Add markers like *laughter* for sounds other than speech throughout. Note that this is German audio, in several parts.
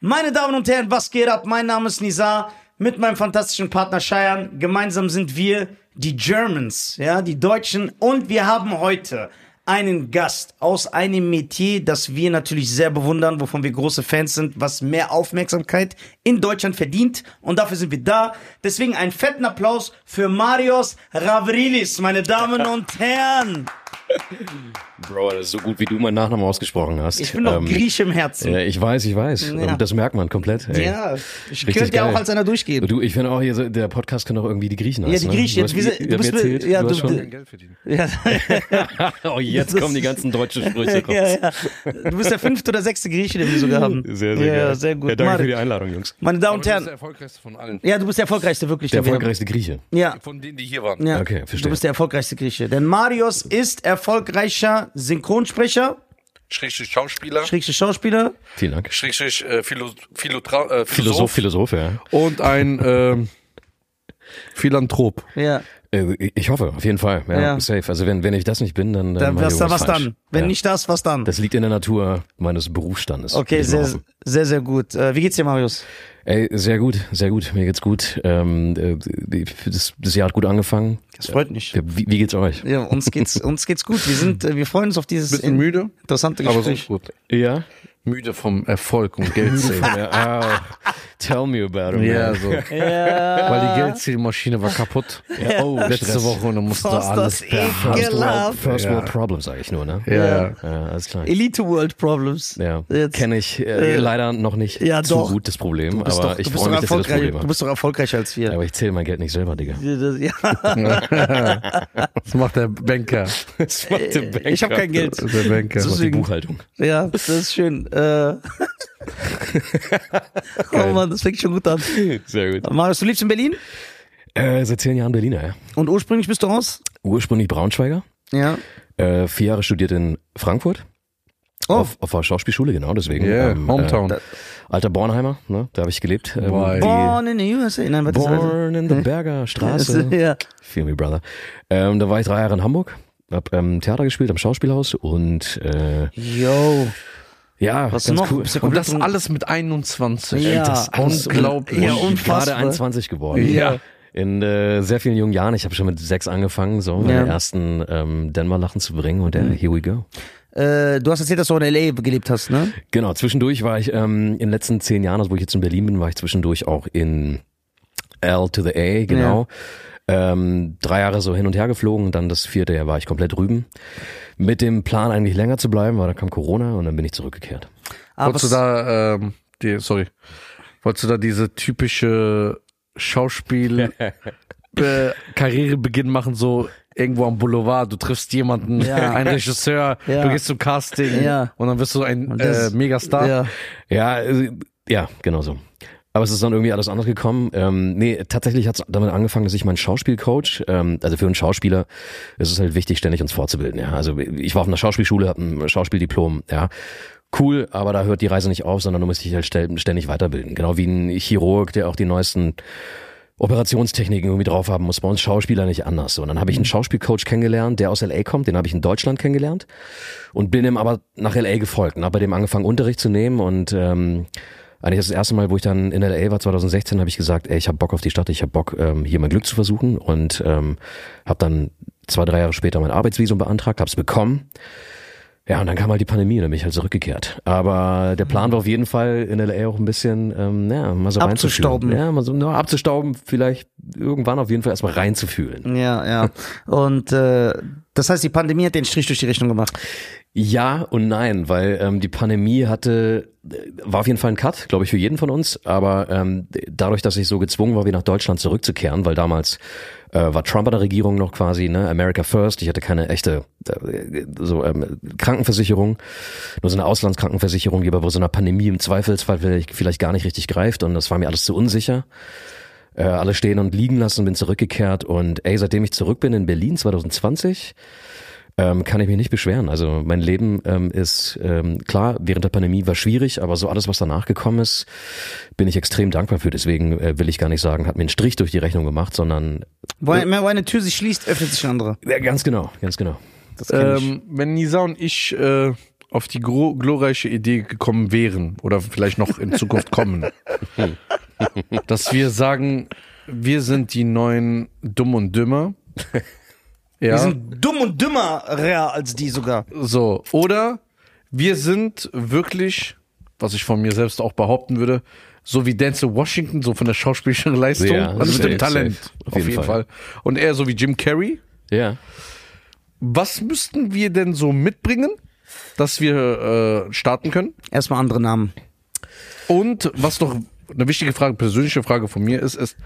Meine Damen und Herren, was geht ab? Mein Name ist Nizar mit meinem fantastischen Partner Cheyenne. Gemeinsam sind wir die Germans, ja, die Deutschen. Und wir haben heute einen Gast aus einem Metier, das wir natürlich sehr bewundern, wovon wir große Fans sind, was mehr Aufmerksamkeit in Deutschland verdient. Und dafür sind wir da. Deswegen einen fetten Applaus für Marios Ravrilis, meine Damen *laughs* und Herren. Bro, das ist so gut, wie du meinen Nachnamen ausgesprochen hast. Ich bin doch Ähm, Grieche im Herzen. Ja, ich weiß, ich weiß. Ja. Das merkt man komplett. Ey. Ja, ich Richtig könnte ja auch als einer durchgehen. Du, ich finde auch, hier, so- der Podcast kann auch irgendwie die Griechen Ja, heißen. die Griechen. Ne? Du, hast, du bist- erzählt, ja, du du- hast schon, Kein Geld verdienen. *laughs* Ja, *laughs* oh, jetzt Das kommen die ganzen deutschen Sprüche raus. ja, ja. Du bist der fünfte oder sechste Grieche, den wir sogar haben. Sehr, sehr ja, geil. sehr gut. Ja, danke Mari- für die Einladung, Jungs. Meine Damen und du bist Herren, der erfolgreichste von allen. ja, du bist der erfolgreichste wirklich. Der erfolgreichste Grieche. Ja, Von denen, die hier waren. ja. Okay, verstehe. Du bist der erfolgreichste Grieche. Denn Marius ist erfolgreicher Synchronsprecher, Schrägstrich Schauspieler. schrägste Schauspieler. Vielen Dank. Schrägstrich äh, Philo Philotra äh, Philosoph, Philosoph. Philosoph, ja. Und ein ähm, Philanthrop. Ja, Äh, Ich hoffe, auf jeden Fall. Ja, Ja. Safe. Also wenn, wenn ich das nicht bin, dann. dann ich was, da, was falsch. dann? Wenn ja. nicht das, was dann? Das liegt in der Natur meines Berufsstandes. okay, sehr, sehr, sehr gut. Äh, wie geht's dir, Marius? Ey, sehr gut, sehr gut. Mir geht's gut. Ähm, äh, das, das Jahr hat gut angefangen. Das freut mich. Wie, wie geht's euch? Ja, uns geht's, uns geht's gut. Wir sind, äh, wir freuen uns auf dieses Bisschen müde, interessante aber Gespräch. sonst gut. Ja. Müde vom Erfolg und Geldzählen. ja ah, *laughs* tell me about it. ja, man. so. *laughs* Ja. Weil die Geldzählmaschine war kaputt. Ja, oh, Letzte Stress. Woche und dann musste Was alles das per. First World, First Ja. World Problem, sage ich nur, ne? Ja, ja. Ja, alles klar. Elite World Problems. Ja, Jetzt- kenne ich äh, äh, leider noch nicht ja, zu doch. gut das Problem, Du bist aber doch, ich du freue mich, dass ihr das Problem du habt. bist doch erfolgreicher als wir. Aber ich zähle mein Geld nicht selber, Digga. Ja. Das *laughs* macht der Banker. Das macht der Banker. Ich habe kein Geld. Der Banker. Das macht die Buchhaltung. Ja, das ist schön. Äh. *laughs* oh Mann, das fängt schon gut an. Sehr gut. Marius, du lebst in Berlin Äh, seit zehn Jahren Berliner, ja. und ursprünglich bist du aus? Ursprünglich Braunschweiger. Ja. Äh, vier Jahre studiert in Frankfurt. Oh. Auf, auf der Schauspielschule, genau, deswegen. Yeah, ähm, Hometown. Äh, alter Bornheimer, ne? Da habe ich gelebt. Ähm, Born in the USA. Nein, warte. Born in the Berger Straße. *laughs* Ja. Feel me, brother. Ähm, da war ich drei Jahre in Hamburg, hab ähm, Theater gespielt am Schauspielhaus und äh, Yo. Ja, Was ganz noch? cool. Und das alles mit 21. Ja. das ist unglaublich. Ja, un- unfassbar. Gerade 21 geworden. Ja. In äh, sehr vielen jungen Jahren. Ich habe schon mit sechs angefangen, so meine Ja. Mhm. ersten ähm, Denver-Lachen zu bringen und ja, here we go. Äh, du hast erzählt, dass du in L.A. gelebt hast, ne? Genau, zwischendurch war ich ähm, in den letzten zehn Jahren, also wo ich jetzt in Berlin bin, war ich zwischendurch auch in L to the A, genau. Ähm, drei Jahre so hin und her geflogen und dann das vierte Jahr war ich komplett drüben. Mit dem Plan eigentlich länger zu bleiben, weil dann kam Corona und dann bin ich zurückgekehrt. Aber Wolltest du da, ähm, die, sorry, wolltest du da diese typische Schauspiel *laughs* äh, Karrierebeginn machen, so irgendwo am Boulevard, du triffst jemanden, Ja. einen Regisseur, Ja. du gehst zum Casting Ja. und dann wirst du ein das- äh, Megastar. Ja. Ja, äh, ja, genau so. Aber es ist dann irgendwie alles anders gekommen. Ähm, nee, tatsächlich hat es damit angefangen, dass ich meinen Schauspielcoach, ähm, also für einen Schauspieler ist es halt wichtig, ständig uns fortzubilden. Ja, also ich war auf einer Schauspielschule, habe ein Schauspieldiplom. Ja, cool, aber da hört die Reise nicht auf, sondern du musst dich halt ständig weiterbilden. Genau wie ein Chirurg, der auch die neuesten Operationstechniken irgendwie drauf haben muss. Bei uns Schauspieler nicht anders. So, und dann habe ich einen Schauspielcoach kennengelernt, der aus LA kommt. Den habe ich in Deutschland kennengelernt und bin ihm aber nach LA gefolgt und habe bei dem angefangen Unterricht zu nehmen und ähm, eigentlich das erste Mal, wo ich dann in LA war, 2016, habe ich gesagt, ey, ich habe Bock auf die Stadt, ich habe Bock, ähm, hier mein Glück zu versuchen und ähm, habe dann zwei, drei Jahre später mein Arbeitsvisum beantragt, habe es bekommen. Ja, und dann kam halt die Pandemie und dann bin ich halt zurückgekehrt. Aber der Plan war auf jeden Fall in LA auch ein bisschen, ähm, ja, mal so Abzustauben. Ja, mal so ja, abzustauben, vielleicht irgendwann auf jeden Fall erstmal reinzufühlen. Ja, ja. Und äh, das heißt, die Pandemie hat den Strich durch die Rechnung gemacht. Ja und nein, weil ähm, die Pandemie hatte, äh, war auf jeden Fall ein Cut, glaube ich, für jeden von uns. Aber ähm, dadurch, dass ich so gezwungen war, wieder nach Deutschland zurückzukehren, weil damals äh, war Trump an der Regierung noch quasi, ne, America First. Ich hatte keine echte äh, so ähm, Krankenversicherung, nur so eine Auslandskrankenversicherung, die aber bei so einer Pandemie im Zweifelsfall vielleicht, vielleicht gar nicht richtig greift. Und das war mir alles zu unsicher. Äh, alles stehen und liegen lassen, bin zurückgekehrt und ey, seitdem ich zurück bin in Berlin 2020, ähm, kann ich mich nicht beschweren. Also mein Leben ähm, ist ähm, klar, während der Pandemie war schwierig, aber so alles, was danach gekommen ist, bin ich extrem dankbar für. Deswegen äh, will ich gar nicht sagen, hat mir einen Strich durch die Rechnung gemacht, sondern Wo, eine- wo eine Tür sich schließt, öffnet sich eine andere. ja, ganz genau, ganz genau. Das kenn ich. Ähm, wenn Nisa und ich äh, auf die gro- glorreiche Idee gekommen wären oder vielleicht noch in Zukunft kommen, *laughs* dass wir sagen, wir sind die neuen Dumm und Dümmer. *laughs* Ja, Wir sind dumm und dümmer als die sogar. so. Oder wir sind wirklich, was ich von mir selbst auch behaupten würde, so wie Denzel Washington, so von der schauspielerischen Leistung, Ja, also mit safe, dem Talent, safe. auf, jeden, Fall. Und er so wie Jim Carrey. Ja. Was müssten wir denn so mitbringen, dass wir äh, starten können? Erstmal andere Namen. Und was noch eine wichtige Frage, persönliche Frage von mir ist, ist,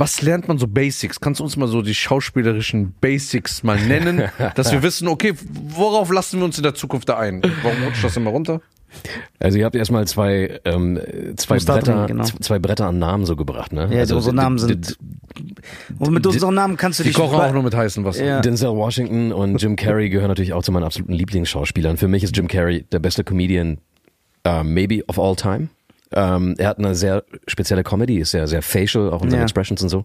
was lernt man so Basics? Kannst du uns mal so die schauspielerischen Basics mal nennen, *laughs* dass wir wissen, okay, worauf lassen wir uns in der Zukunft da ein? Warum rutscht das immer runter? Also ihr habt erstmal zwei, ähm, zwei Bretter, drin, genau. zwei Bretter an Namen so gebracht, ne? Ja, also, unsere Namen sind. Und mit unseren Namen kannst du Die dich. kochen auch nur mit heißem Wasser. Ja. Denzel Washington und Jim Carrey gehören natürlich auch zu meinen absoluten Lieblingsschauspielern. Für mich ist Jim Carrey der beste Comedian, uh, maybe of all time. Ähm, er hat eine sehr spezielle Comedy, ist sehr, sehr facial, auch in seinen Ja. Expressions und so.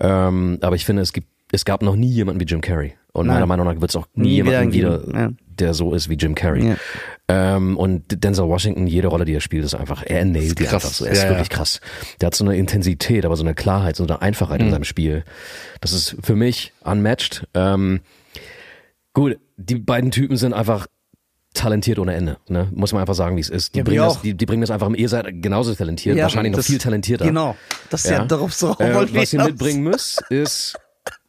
Ähm, aber ich finde, es gibt, es gab noch nie jemanden wie Jim Carrey. Und Nein. meiner Meinung nach wird es auch nie, Nie jemanden wieder ja. der so ist wie Jim Carrey. Ja. Ähm, und Denzel Washington, jede Rolle, die er spielt, ist einfach, er nailt die krass. einfach so. Er ist Ja, wirklich krass. Der hat so eine Intensität, aber so eine Klarheit, so eine Einfachheit Mhm. in seinem Spiel. Das ist für mich unmatched. Ähm, gut, die beiden Typen sind einfach talentiert ohne Ende, ne? Muss man einfach sagen, wie es ist. Die, Ja, bringen das, die, die bringen das einfach, ihr seid genauso talentiert, Ja, wahrscheinlich noch das- viel talentierter. Genau. Das ist ja, darauf so. Äh, was ihr mitbringen müsst, ist,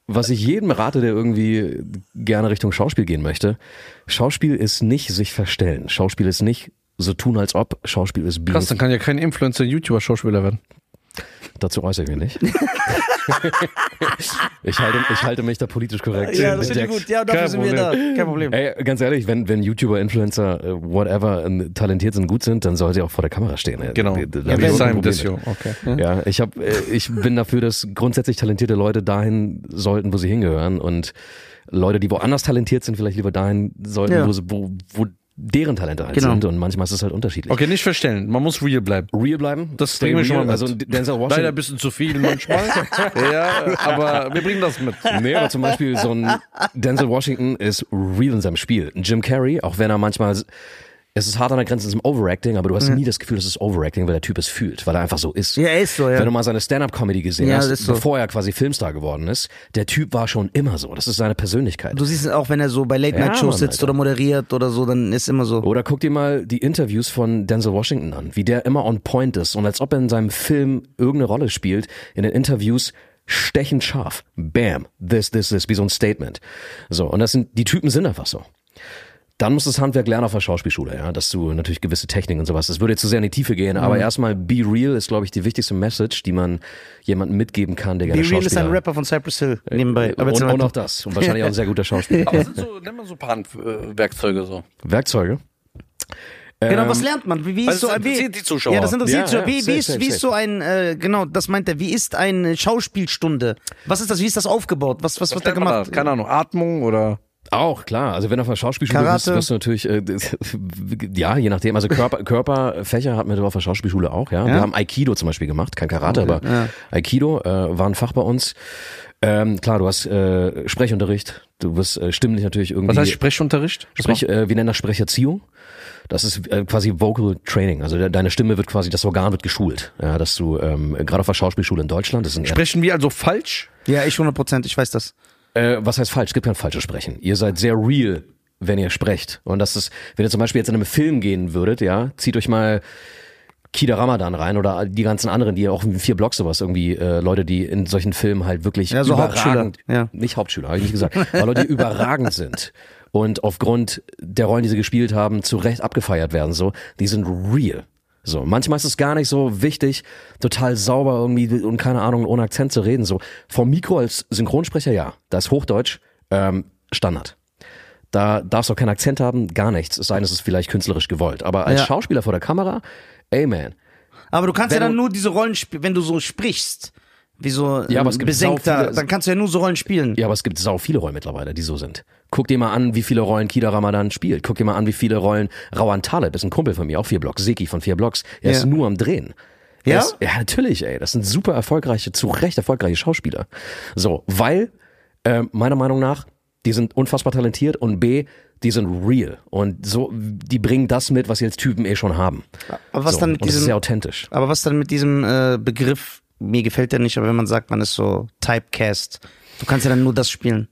was ich jedem rate, der irgendwie gerne Richtung Schauspiel gehen möchte. Schauspiel ist nicht sich verstellen. Schauspiel ist nicht so tun, als ob. Schauspiel ist being. Krass, dann kann ja kein Influencer, YouTuber, Schauspieler werden. Dazu äußere ich mich nicht. *laughs* ich, halte, ich halte mich da politisch korrekt. Ja, das finde ich gut. Ja, dafür Kein sind wir da. Kein Problem. Ey, ganz ehrlich, wenn, wenn YouTuber, Influencer, äh, whatever, äh, talentiert sind, gut sind, dann soll sie auch vor der Kamera stehen. ey. Genau. Da- da Ja, ich Desio. mit. Okay. Ja, ich hab, äh, ich bin dafür, dass grundsätzlich talentierte Leute dahin sollten, wo sie hingehören und Leute, die woanders talentiert sind, vielleicht lieber dahin sollten, Ja. wo, sie, wo, wo deren Talente halt Genau. sind und manchmal ist es halt unterschiedlich. Okay, nicht verstellen. Man muss real bleiben. Real bleiben, Das stay bringen wir schon mal mit. Also Denzel Leider ein Washington. bisschen zu viel manchmal. *laughs* ja, aber wir bringen das mit. Nee, aber zum Beispiel so ein Denzel Washington ist real in seinem Spiel. Jim Carrey, auch wenn er manchmal, es ist hart an der Grenze zum Overacting, aber du hast nie das Gefühl, dass es Overacting, weil der Typ es fühlt, weil er einfach so ist. Ja, er ist so, ja. Wenn du mal seine Stand-Up-Comedy gesehen Ja, hast, so. bevor er quasi Filmstar geworden ist, der Typ war schon immer so. Das ist seine Persönlichkeit. Du siehst es auch, wenn er so bei Late-Night-Shows Mann, sitzt Alter. oder moderiert oder so, dann ist immer so. Oder guck dir mal die Interviews von Denzel Washington an, wie der immer on point ist und als ob er in seinem Film irgendeine Rolle spielt, in den Interviews stechend scharf. Bam, this, this, this, wie so ein Statement. So, und das sind, die Typen sind einfach so. Dann musst du das Handwerk lernen auf der Schauspielschule, ja, dass du natürlich gewisse Techniken und sowas. Das würde jetzt zu sehr in die Tiefe gehen, Mhm. aber erstmal be real ist, glaube ich, die wichtigste Message, die man jemandem mitgeben kann, der Be gerne Real ist ein Rapper von Cypress Hill nebenbei. Aber jetzt und, und auch das. Und wahrscheinlich auch ein sehr guter Schauspieler. Aber sind so, nenn mal so ein paar Werkzeuge so. Werkzeuge. Genau, Ähm, was lernt man? Wie, wie ist so ein wie, interessiert die Zuschauer. Ja, das interessiert Ja, so. Wie, ja, wie, safe, ist, safe, wie ist so ein, äh, genau, das meint er, wie ist eine Schauspielstunde? Was ist das, wie ist das aufgebaut? Was, was, wird da man gemacht? Keine Ahnung, Atmung oder Auch, klar. Also wenn du auf der Schauspielschule bist, Karate? wirst du natürlich, äh, *laughs* ja, je nachdem. Also Körper, Körperfächer hatten wir auf der Schauspielschule auch, ja. Wir Ja? haben Aikido zum Beispiel gemacht, kein Karate, aber Aikido äh, war ein Fach bei uns. Ähm, klar, du hast äh, Sprechunterricht, du wirst äh, stimmlich natürlich irgendwie. was heißt Sprechunterricht? Sprech, äh, wir nennen das Sprecherziehung. Das ist äh, quasi Vocal Training. Also de deine Stimme wird quasi, das Organ wird geschult. Ja, dass du ähm, gerade auf der Schauspielschule in Deutschland, das ist ein Sprechen wir also falsch? Ja, ich 100 Prozent, ich weiß das. Äh, was heißt falsch? Es gibt kein falsches Sprechen. Ihr seid sehr real, wenn ihr sprecht. Und das ist, wenn ihr zum Beispiel jetzt in einem Film gehen würdet, ja, zieht euch mal Kida Ramadan rein oder die ganzen anderen, die auch in vier Blocks sowas irgendwie, äh, Leute, die in solchen Filmen halt wirklich Ja, so überragend, Hauptschüler, ja. nicht Hauptschüler, habe ich nicht gesagt, aber Leute, die überragend sind und aufgrund der Rollen, die sie gespielt haben, zu Recht abgefeiert werden, so, die sind real. So, manchmal ist es gar nicht so wichtig, total sauber irgendwie und keine Ahnung, ohne Akzent zu reden. So, vom Mikro als Synchronsprecher, ja, da ist Hochdeutsch ähm, Standard. Da darfst du auch keinen Akzent haben, gar nichts. Es sei denn, es ist vielleicht künstlerisch gewollt. Aber als Ja. Schauspieler vor der Kamera, ey man. Aber du kannst Wenn ja dann nur diese Rollen spielen, wenn du so sprichst. Wie so Ja, aber es gibt Besenkter, viele- dann kannst du ja nur so Rollen spielen. Ja, aber es gibt sau viele Rollen mittlerweile, die so sind. Guck dir mal an, wie viele Rollen Kida Ramadan spielt. Guck dir mal an, wie viele Rollen Rawan Taleb ist ein Kumpel von mir, auch vier Blocks. Seki von vier Blocks. Er Ja. ist nur am Drehen. Er Ja? Ist, ja, natürlich, ey. Das sind super erfolgreiche, zu Recht erfolgreiche Schauspieler. So, weil, äh, meiner Meinung nach, die sind unfassbar talentiert und B, die sind real. Und so, die bringen das mit, was sie als Typen eh schon haben. Aber was so. dann mit und das ist diesem, sehr authentisch. aber was dann mit diesem äh, Begriff, mir gefällt der nicht, aber wenn man sagt, man ist so Typecast, du kannst ja dann nur das spielen.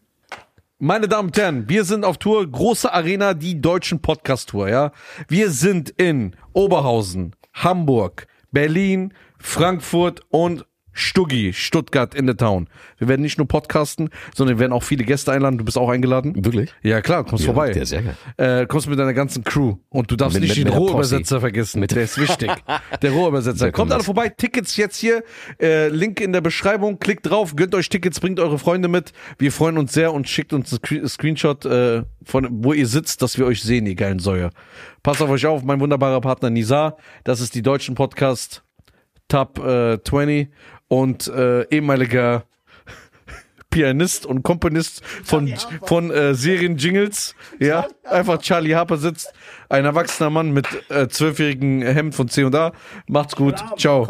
Meine Damen und Herren, wir sind auf Tour, große Arena, die deutschen Podcast-Tour, ja. Wir sind in Oberhausen, Hamburg, Berlin, Frankfurt und Stuggi, Stuttgart in the Town. Wir werden nicht nur podcasten, sondern wir werden auch viele Gäste einladen. Du bist auch eingeladen. Wirklich? Ja, klar, kommst Ja, vorbei. der ist sehr geil. Äh, kommst mit deiner ganzen Crew. Und du darfst Mit- nicht mit- den Rohübersetzer vergessen. Mit- der ist wichtig. *laughs* Der Rohübersetzer. Kommt alle vorbei. Tickets jetzt hier. Äh, Link in der Beschreibung. Klickt drauf, gönnt euch Tickets, bringt eure Freunde mit. Wir freuen uns sehr und schickt uns einen Screen- Screenshot, äh, von wo ihr sitzt, dass wir euch sehen, ihr geilen Säuer. Passt auf euch auf, mein wunderbarer Partner Nizar. Das ist die deutschen Podcast Top äh, 20 und äh, ehemaliger *laughs* Pianist und Komponist von, von äh, Serien-Jingles. Ja, einfach Charlie Harper sitzt. Ein erwachsener Mann mit äh, zwölfjährigen Hemd von C&A. Macht's gut. Ciao.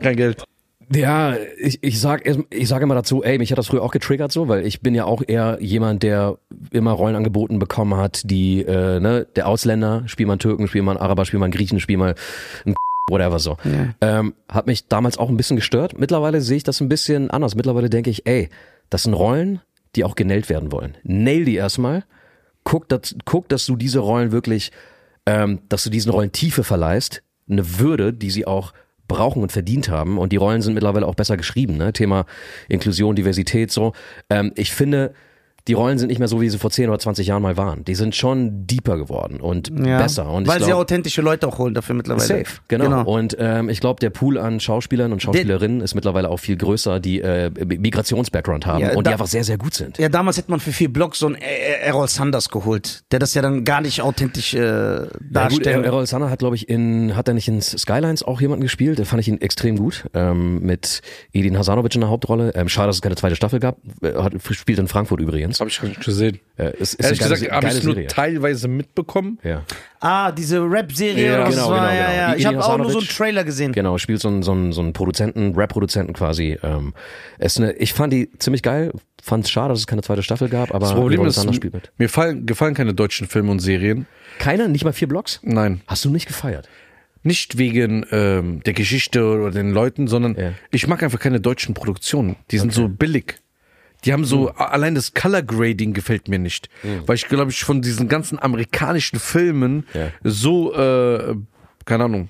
Kein Geld. Ja, ich, ich sag ich sage immer dazu, ey, mich hat das früher auch getriggert so, weil ich bin ja auch eher jemand, der immer Rollen angeboten bekommen hat, die, äh, ne, der Ausländer, spiel mal einen Türken, spiel mal einen Araber, spiel mal einen Griechen, spiel mal einen whatever so. Ähm, hat mich damals auch ein bisschen gestört. Mittlerweile sehe ich das ein bisschen anders. Mittlerweile denke ich, ey, das sind Rollen, die auch genailt werden wollen. Nail die erstmal. Guck, dass, guck, dass du diese Rollen wirklich, ähm, dass du diesen Rollen Tiefe verleihst, eine Würde, die sie auch brauchen und verdient haben. Und die Rollen sind mittlerweile auch besser geschrieben. Ne? Thema Inklusion, Diversität, so. Ähm, ich finde, die Rollen sind nicht mehr so, wie sie vor 10 oder 20 Jahren mal waren. Die sind schon deeper geworden und Ja. besser. Und Weil ich sie glaub, authentische Leute auch holen dafür mittlerweile. Safe, genau. Und ähm, ich glaube, der Pool an Schauspielern und Schauspielerinnen ist mittlerweile auch viel größer, die äh, Migrations-Background haben Ja, und die einfach sehr, sehr gut sind. Ja, damals hätte man für vier Blocks so einen Ä- Errol Sanders geholt, der das ja dann gar nicht authentisch äh, Ja, gut, darstellt. Errol Sanner hat, glaube ich, in, hat er nicht in Skylines auch jemanden gespielt? Da fand ich ihn extrem gut. Ähm, mit Edin Hasanovic in der Hauptrolle. Ähm, schade, dass es keine zweite Staffel gab. Äh, Hat, spielt in Frankfurt übrigens. Habe ich gar nicht gesehen. Äh, ist, ist Ehrlich geile, gesagt, habe ich es nur Serie. teilweise mitbekommen. Ja. ah, diese Rap-Serie Ja, oder genau, war, genau, ja, genau. ja. Ich habe auch nur so einen. Trailer gesehen. Genau, spielt so einen, so einen, so einen Produzenten, Rap-Produzenten quasi. Ähm, ist eine, ich fand die ziemlich geil. Fand es schade, dass es keine zweite Staffel gab, aber Das Problem ist, spielt mit. mir fallen, gefallen keine deutschen Filme und Serien. Keiner, nicht mal vier Blocks? Nein. Hast du nicht gefeiert? Nicht wegen ähm, der Geschichte oder den Leuten, sondern Ja. ich mag einfach keine deutschen Produktionen. Die sind so billig. Die haben Hm. so, a- allein das Color Grading gefällt mir nicht. Weil ich glaube, ich von diesen ganzen amerikanischen Filmen Ja. so, äh, keine Ahnung,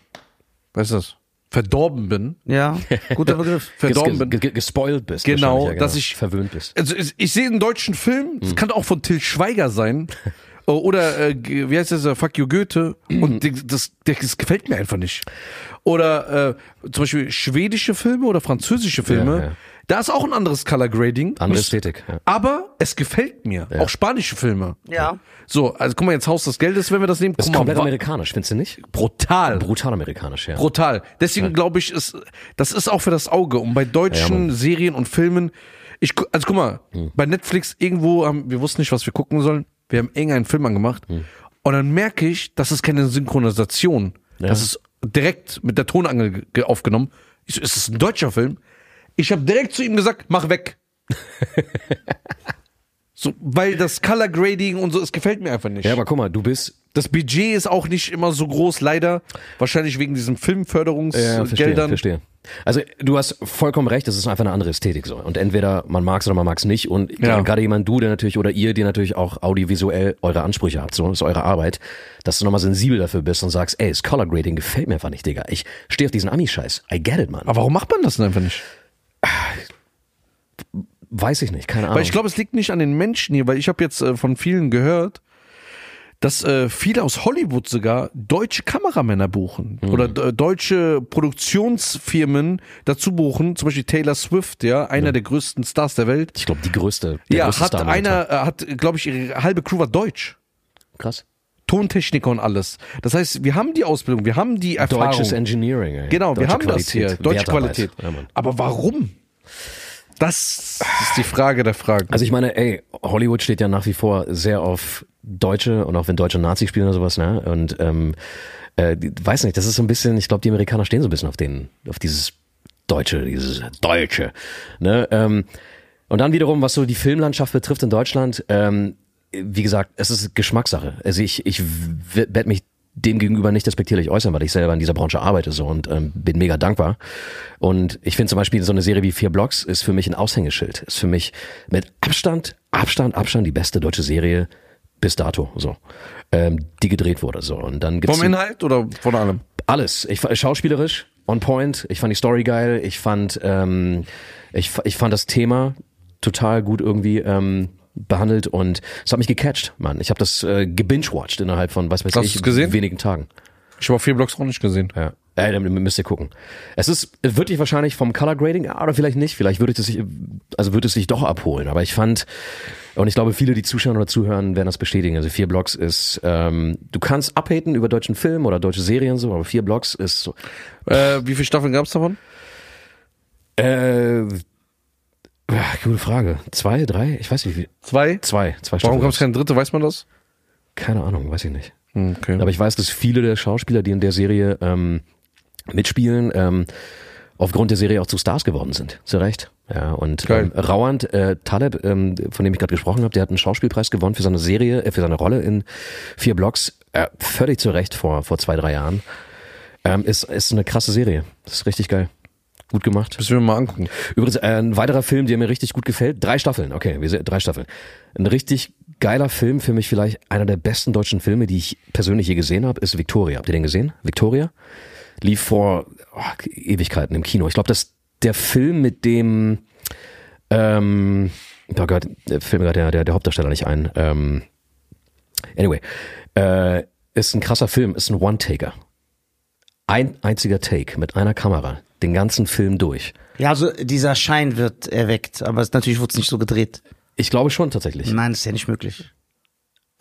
was ist das? Verdorben bin. Ja, *laughs* guter Begriff. Verdorben bin. ge- ge- gespoilt bist. Genau, ja, dass ich- verwöhnt bist. Also ich, ich sehe einen deutschen Film, das kann auch von Till Schweiger sein. *laughs* Oder äh, wie heißt das? Fuck you Goethe. Und die- das, das gefällt mir einfach nicht. Oder äh, zum Beispiel schwedische Filme oder französische Filme. Ja, ja. Da ist auch ein anderes Color Grading. Andere Ästhetik. Ja. Aber es gefällt mir. Auch spanische Filme. Ja. So, also guck mal, jetzt Haus des Geldes, wenn wir das nehmen. Das ist mal, komplett amerikanisch, findest du nicht? brutal. Brutal amerikanisch, ja. Brutal. Deswegen glaube ich, ist, das ist auch für das Auge. Und bei deutschen Serien und Filmen, ich, also guck mal, Hm. bei Netflix irgendwo haben, wir wussten nicht, was wir gucken sollen. Wir haben irgendeinen Film angemacht. Hm. Und dann merke ich, das ist keine Synchronisation. Das ist direkt mit der Tonangel ge- ge- aufgenommen. Ich so, ist es ein deutscher Film? Ich habe direkt zu ihm gesagt, mach weg. *laughs* so, weil das Color Grading und so, es gefällt mir einfach nicht. ja, aber guck mal, du bist Das Budget ist auch nicht immer so groß, leider. Wahrscheinlich wegen diesen Ja, verstehe, Filmförderungsgeldern. verstehe. Also du hast vollkommen recht, das ist einfach eine andere Ästhetik so. Und entweder man mag es oder man mag es nicht. Und Ja. gerade jemand, du, der natürlich, oder ihr, die natürlich auch audiovisuell eure Ansprüche habt, so das ist eure Arbeit, dass du nochmal sensibel dafür bist und sagst, ey, das Color Grading gefällt mir einfach nicht, Digga. Ich stehe auf diesen Ami-Scheiß. I get it, man. Aber warum macht man das denn einfach nicht? Weiß ich nicht, keine Ahnung. Weil ich glaube, es liegt nicht an den Menschen hier, weil ich habe jetzt äh, von vielen gehört, dass äh, viele aus Hollywood sogar deutsche Kameramänner buchen Mhm. oder äh, deutsche Produktionsfirmen dazu buchen, zum Beispiel Taylor Swift, ja, einer der größten Stars der Welt. ich glaube, die größte. Ja, größte hat Star einer, äh, hat, glaube ich, ihre halbe Crew war deutsch. Krass. Tontechniker und alles. Das heißt, wir haben die Ausbildung, wir haben die Erfahrung. Deutsches Engineering, ey. Genau, wir Deutsche haben das hier. Qualität, Deutsche Wertarbeit. Qualität. Ja. Aber warum? Das ist die Frage der Fragen. Also ich meine, ey, Hollywood steht ja nach wie vor sehr auf Deutsche und auch wenn Deutsche Nazi spielen oder sowas, ne? Und ähm, äh, weiß nicht, das ist so ein bisschen, ich glaube, die Amerikaner stehen so ein bisschen auf den, auf dieses Deutsche, dieses Deutsche. Ne? Ähm, Und dann wiederum, was so die Filmlandschaft betrifft in Deutschland, ähm, wie gesagt, es ist Geschmackssache. Also ich, ich werde mich dem gegenüber nicht respektierlich äußern, weil ich selber in dieser Branche arbeite so und ähm, bin mega dankbar. Und ich finde zum Beispiel so eine Serie wie Vier Blocks ist für mich ein Aushängeschild. Ist für mich mit Abstand, Abstand, Abstand die beste deutsche Serie bis dato, so, ähm, die gedreht wurde, so. Und dann gibt's Vom Inhalt oder von allem? alles. Ich schauspielerisch on point. Ich fand die Story geil. Ich fand, ähm, ich, ich fand das Thema total gut irgendwie ähm, behandelt und es hat mich gecatcht, Mann. Ich habe das äh, gebingewatcht innerhalb von was weiß Hast ich gesehen? wenigen Tagen. Ich habe vier Blocks auch nicht gesehen. Ja. Äh, dann müsst ihr gucken. Es ist wirklich wahrscheinlich vom Color Grading, ja, oder vielleicht nicht. Vielleicht würde es sich, also würde es sich doch abholen. Aber ich fand, und ich glaube, viele, die zuschauen oder zuhören, werden das bestätigen. Also vier Blocks ist, ähm, du kannst abhaten über deutschen Film oder deutsche Serien so, aber vier Blocks ist so, Äh, wie viele Staffeln gab's davon? Äh, ja, gute Frage. Zwei, drei? Ich weiß nicht wie. Zwei. Zwei, zwei Warum Staffeln. gab's keine dritte? Weiß man das? Keine Ahnung, weiß ich nicht. Okay. Aber ich weiß, dass viele der Schauspieler, die in der Serie ähm, mitspielen, ähm, aufgrund der Serie auch zu Stars geworden sind. Zu Recht. Ja, und Geil. ähm, Rauand äh, Taleb, ähm, von dem ich gerade gesprochen habe, der hat einen Schauspielpreis gewonnen für seine Serie, äh, für seine Rolle in vier Blocks. Äh, völlig zu Recht vor, vor zwei, drei Jahren. Ähm, ist, ist eine krasse Serie. Das ist richtig geil. Gut gemacht. Müssen wir mal angucken. Übrigens, äh, ein weiterer Film, der mir richtig gut gefällt. Drei Staffeln, okay, wir sind, drei Staffeln. Ein richtig geiler Film, für mich vielleicht einer der besten deutschen Filme, die ich persönlich je gesehen habe, ist Victoria. Habt ihr den gesehen? Victoria? Lief vor oh, Ewigkeiten im Kino. Ich glaube, das ist der Film mit dem, ähm, da gehört, der Film gehört der, der, der Hauptdarsteller nicht ein. Ähm, anyway, äh, ist ein krasser Film, ist ein One-Taker. Ein einziger Take mit einer Kamera, den ganzen Film durch. Ja, also dieser Schein wird erweckt, aber es, natürlich wurde es nicht so gedreht. Ich glaube schon tatsächlich. Nein, das ist ja nicht möglich.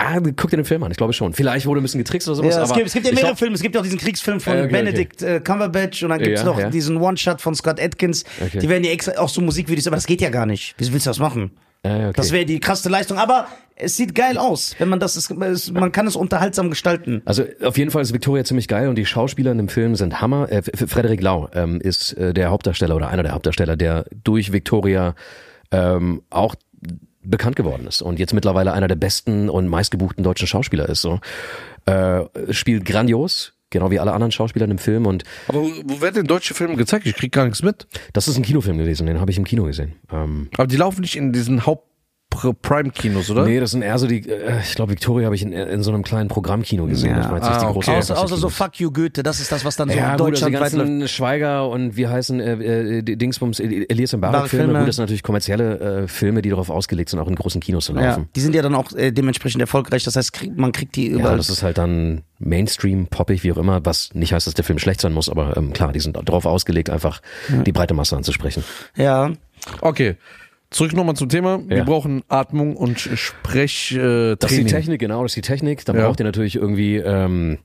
Ah, guck dir den Film an, ich glaube schon. Vielleicht wurde ein bisschen getrickst oder sowas. Ja, es, aber gibt, es gibt ja mehrere glaub- Filme. Es gibt ja auch diesen Kriegsfilm von Äh, okay, Benedict Äh, Cumberbatch und dann gibt es Ja, noch ja. diesen One-Shot von Scott Atkins. Okay. Die werden ja extra auch so Musikvideos, aber das geht ja gar nicht. Wie willst du das machen? Ah, okay. Das wäre die krasse Leistung. Aber es sieht geil aus, wenn man das ist. es- Man kann es unterhaltsam gestalten. Also auf jeden Fall ist Victoria ziemlich geil und die Schauspieler in dem Film sind Hammer. Äh, Frederik Lau ähm, ist äh, der Hauptdarsteller oder einer der Hauptdarsteller, der durch Victoria ähm, auch bekannt geworden ist und jetzt mittlerweile einer der besten und meistgebuchten deutschen Schauspieler ist. So äh, spielt grandios, genau wie alle anderen Schauspieler in dem Film und Aber wo, wo werden denn deutsche Filme gezeigt? Ich krieg gar nichts mit. das ist ein Kinofilm gewesen, den habe ich im Kino gesehen. Ähm, Aber die laufen nicht in diesen Haupt-Prime-Kinos, oder? Nee, das sind eher so die, äh, ich glaube, Victoria habe ich in, in so einem kleinen Programmkino gesehen. Ja. Ah, die okay. große Außer, außer so. Fuck You Goethe, das ist das, was dann so ja, in gut, also die Deutschland ganzen Schweiger und wie heißen äh, äh, die Dingsbums, Elias und Barak Filme. Filme. Gut, das sind natürlich kommerzielle äh, Filme, die darauf ausgelegt sind, auch in großen Kinos zu Ja, laufen. die sind ja dann auch äh, dementsprechend erfolgreich. Das heißt, krieg, man kriegt die Ja, überall. das ist halt dann Mainstream, poppig, wie auch immer, was nicht heißt, dass der Film schlecht sein muss, aber ähm, klar, die sind darauf ausgelegt, einfach die breite Masse anzusprechen. ja. Okay. Zurück nochmal zum Thema. Wir Ja. brauchen Atmung und Sprechtraining. Äh, Das ist die. Technik, genau, das ist die Technik. Da Ja. braucht ihr natürlich irgendwie ähm,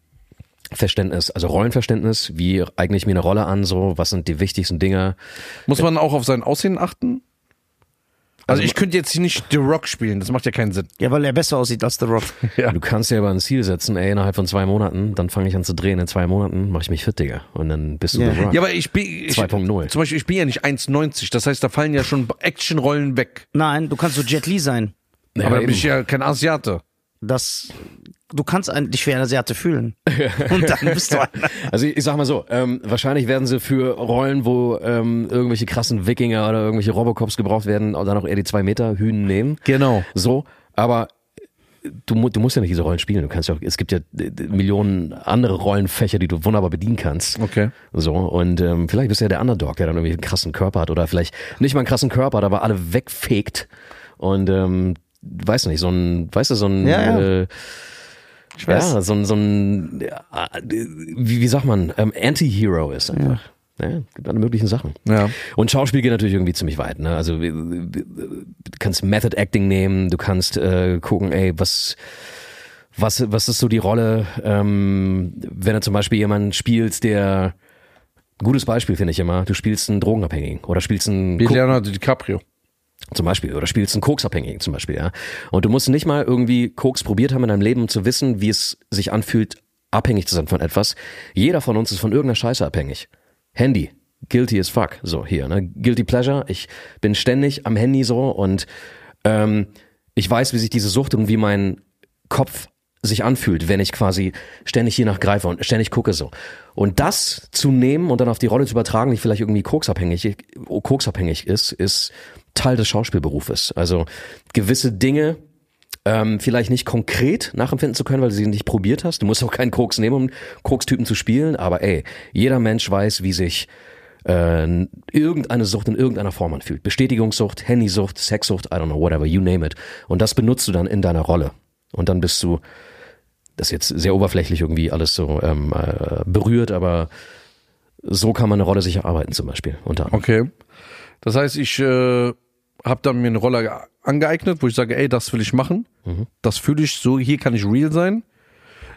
Verständnis, also Rollenverständnis, wie eigne ich mir eine Rolle an, so, was sind die wichtigsten Dinge. Muss man auch auf sein Aussehen achten? Also, ich könnte jetzt hier nicht The Rock spielen, das macht ja keinen Sinn. ja, weil er besser aussieht als The Rock. *laughs* Ja. Du kannst dir aber ein Ziel setzen, ey, innerhalb von zwei Monaten, dann fange ich an zu drehen, in zwei Monaten mache ich mich fit, Digga. Und dann bist du Ja. The Rock. Ja, aber ich bin. Ich, 2.0. Zum Beispiel, ich bin ja nicht 1,90. Das heißt, da fallen ja schon Actionrollen weg. Nein, du kannst so Jet Li sein. Ja, aber da bin ich ja kein Asiate. Das, du kannst ein- dich wie ein Asiate fühlen. Und dann *laughs* bist du einer. Also ich, ich sag mal so, ähm, wahrscheinlich werden sie für Rollen, wo ähm, irgendwelche krassen Wikinger oder irgendwelche Robocops gebraucht werden, dann auch eher die zwei Meter Hühnen nehmen. Genau. So, aber du, du musst ja nicht diese Rollen spielen. Du kannst ja auch, es gibt ja äh, Millionen andere Rollenfächer, die du wunderbar bedienen kannst. Okay. So, und ähm, vielleicht bist du ja der Underdog, der dann irgendwie einen krassen Körper hat oder vielleicht nicht mal einen krassen Körper hat, aber alle wegfegt und ähm, weiß nicht, so ein, weißt du, so ein Ja, ja. Äh, Ich weiß. ja, so ein, so ein ja, wie, wie sagt man, ähm, Anti-Hero ist einfach. Ja. gibt alle möglichen Sachen. Ja. Und Schauspiel geht natürlich irgendwie ziemlich weit. Ne? Also äh, du kannst Method Acting nehmen, du kannst äh, gucken, ey, was was was ist so die Rolle, ähm, wenn du zum Beispiel jemanden spielst, der gutes Beispiel finde ich immer, du spielst einen Drogenabhängigen oder spielst einen Wie Leonardo DiCaprio. Zum Beispiel oder spielst einen Koksabhängigen zum Beispiel, ja. Und du musst nicht mal irgendwie Koks probiert haben in deinem Leben, um zu wissen, wie es sich anfühlt, abhängig zu sein von etwas. Jeder von uns ist von irgendeiner Scheiße abhängig. Handy, guilty as fuck. So hier, ne? Guilty pleasure. Ich bin ständig am Handy so und ähm, ich weiß, wie sich diese Sucht und wie mein Kopf sich anfühlt, wenn ich quasi ständig hier nachgreife und ständig gucke so. Und das zu nehmen und dann auf die Rolle zu übertragen, die vielleicht irgendwie koksabhängig, koksabhängig ist, ist Teil des Schauspielberufes. Also gewisse Dinge ähm, vielleicht nicht konkret nachempfinden zu können, weil du sie nicht probiert hast. Du musst auch keinen Koks nehmen, um Kokstypen zu spielen, aber ey, jeder Mensch weiß, wie sich äh, irgendeine Sucht in irgendeiner Form anfühlt. Bestätigungssucht, Handysucht, Sexsucht, I don't know, whatever, you name it. Und das benutzt du dann in deiner Rolle. Und dann bist du, das ist jetzt sehr oberflächlich irgendwie alles so ähm, äh, berührt, aber so kann man eine Rolle sich erarbeiten zum Beispiel. Unter. Okay. Das heißt, ich äh, habe dann mir eine Rolle angeeignet, wo ich sage, ey, das will ich machen. Das fühle ich so, hier kann ich real sein.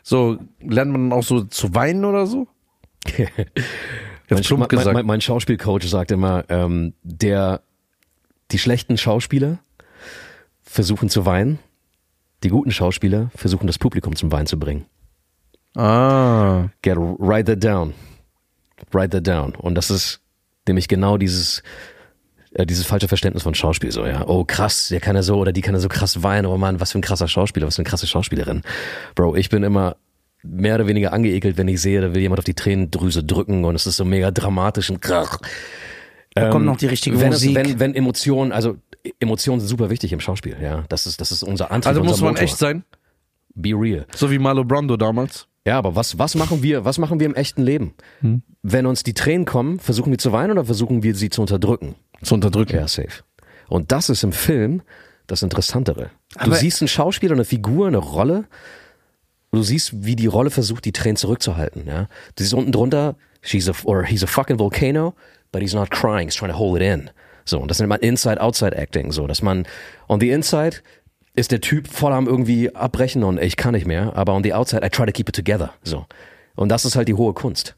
So, lernt man dann auch so zu weinen oder so? *laughs* Mein, mein, gesagt. mein, mein Schauspielcoach sagt immer, ähm, der, die schlechten Schauspieler versuchen zu weinen, die guten Schauspieler versuchen das Publikum zum Weinen zu bringen. Ah. Get write that down, write that down. Und das ist nämlich genau dieses äh, dieses falsche Verständnis von Schauspiel so ja. Oh krass, der kann ja so oder die kann ja so krass weinen. Oh Mann, was für ein krasser Schauspieler, was für eine krasse Schauspielerin. Bro, ich bin immer mehr oder weniger angeekelt, wenn ich sehe, da will jemand auf die Tränendrüse drücken und es ist so mega dramatisch und krach. Da kommt noch die richtige wenn, es, Musik. wenn, wenn Emotionen, also Emotionen sind super wichtig im Schauspiel, ja. Das ist, das ist unser Antrieb. Also muss man Motor. echt sein? Be real. So wie Marlo Brando damals? Ja, aber was, was machen wir, was machen wir im echten Leben? Hm. Wenn uns die Tränen kommen, versuchen wir zu weinen oder versuchen wir sie zu unterdrücken? Zu unterdrücken. Ja, safe. Und das ist im Film das Interessantere. Du Aber- siehst einen Schauspieler, eine Figur, eine Rolle. Du siehst, wie die Rolle versucht, die Tränen zurückzuhalten. Ja? Du siehst unten drunter, she's a, or he's a fucking volcano, but he's not crying, he's trying to hold it in. So, und das nennt man Inside-Outside-Acting. So, dass man on the inside ist der Typ voll am irgendwie abbrechen und ich kann nicht mehr, aber on the outside I try to keep it together. So. Und das ist halt die hohe Kunst.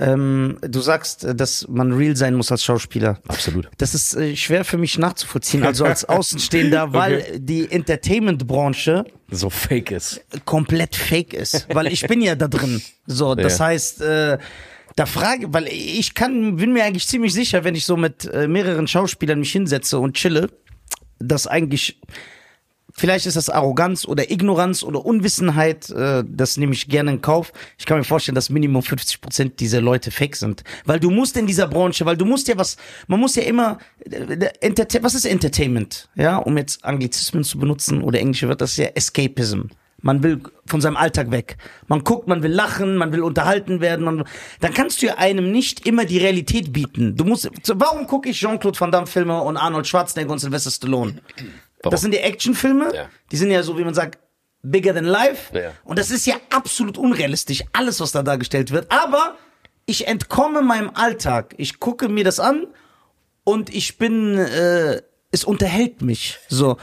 Ähm, du sagst, äh, dass man real sein muss als Schauspieler. Absolut. Das ist äh, schwer für mich nachzuvollziehen, also als *laughs* Außenstehender, weil die Entertainment-Branche So fake ist. komplett fake ist, weil ich bin ja da drin. So, *laughs* das Ja. heißt, äh, da frage, weil ich kann, bin mir eigentlich ziemlich sicher, wenn ich so mit äh, mehreren Schauspielern mich hinsetze und chille, dass eigentlich Vielleicht ist das Arroganz oder Ignoranz oder Unwissenheit, äh, das nehme ich gerne in Kauf. Ich kann mir vorstellen, dass Minimum 50 Prozent dieser Leute fake sind. Weil du musst in dieser Branche, weil du musst ja was, man muss ja immer, äh, was ist Entertainment? Ja, um jetzt Anglizismen zu benutzen oder englische Wörter, das ist ja Escapism. Man will von seinem Alltag weg. Man guckt, man will lachen, man will unterhalten werden. Man, dann kannst du ja einem nicht immer die Realität bieten. Du musst, warum gucke ich Jean-Claude Van Damme Filme und Arnold Schwarzenegger und Sylvester Stallone? Das sind die Actionfilme. Ja. Die sind ja so, wie man sagt, bigger than life. Ja. Und das ist ja absolut unrealistisch, alles, was da dargestellt wird. Aber ich entkomme meinem Alltag. Ich gucke mir das an und ich bin, äh, es unterhält mich. So.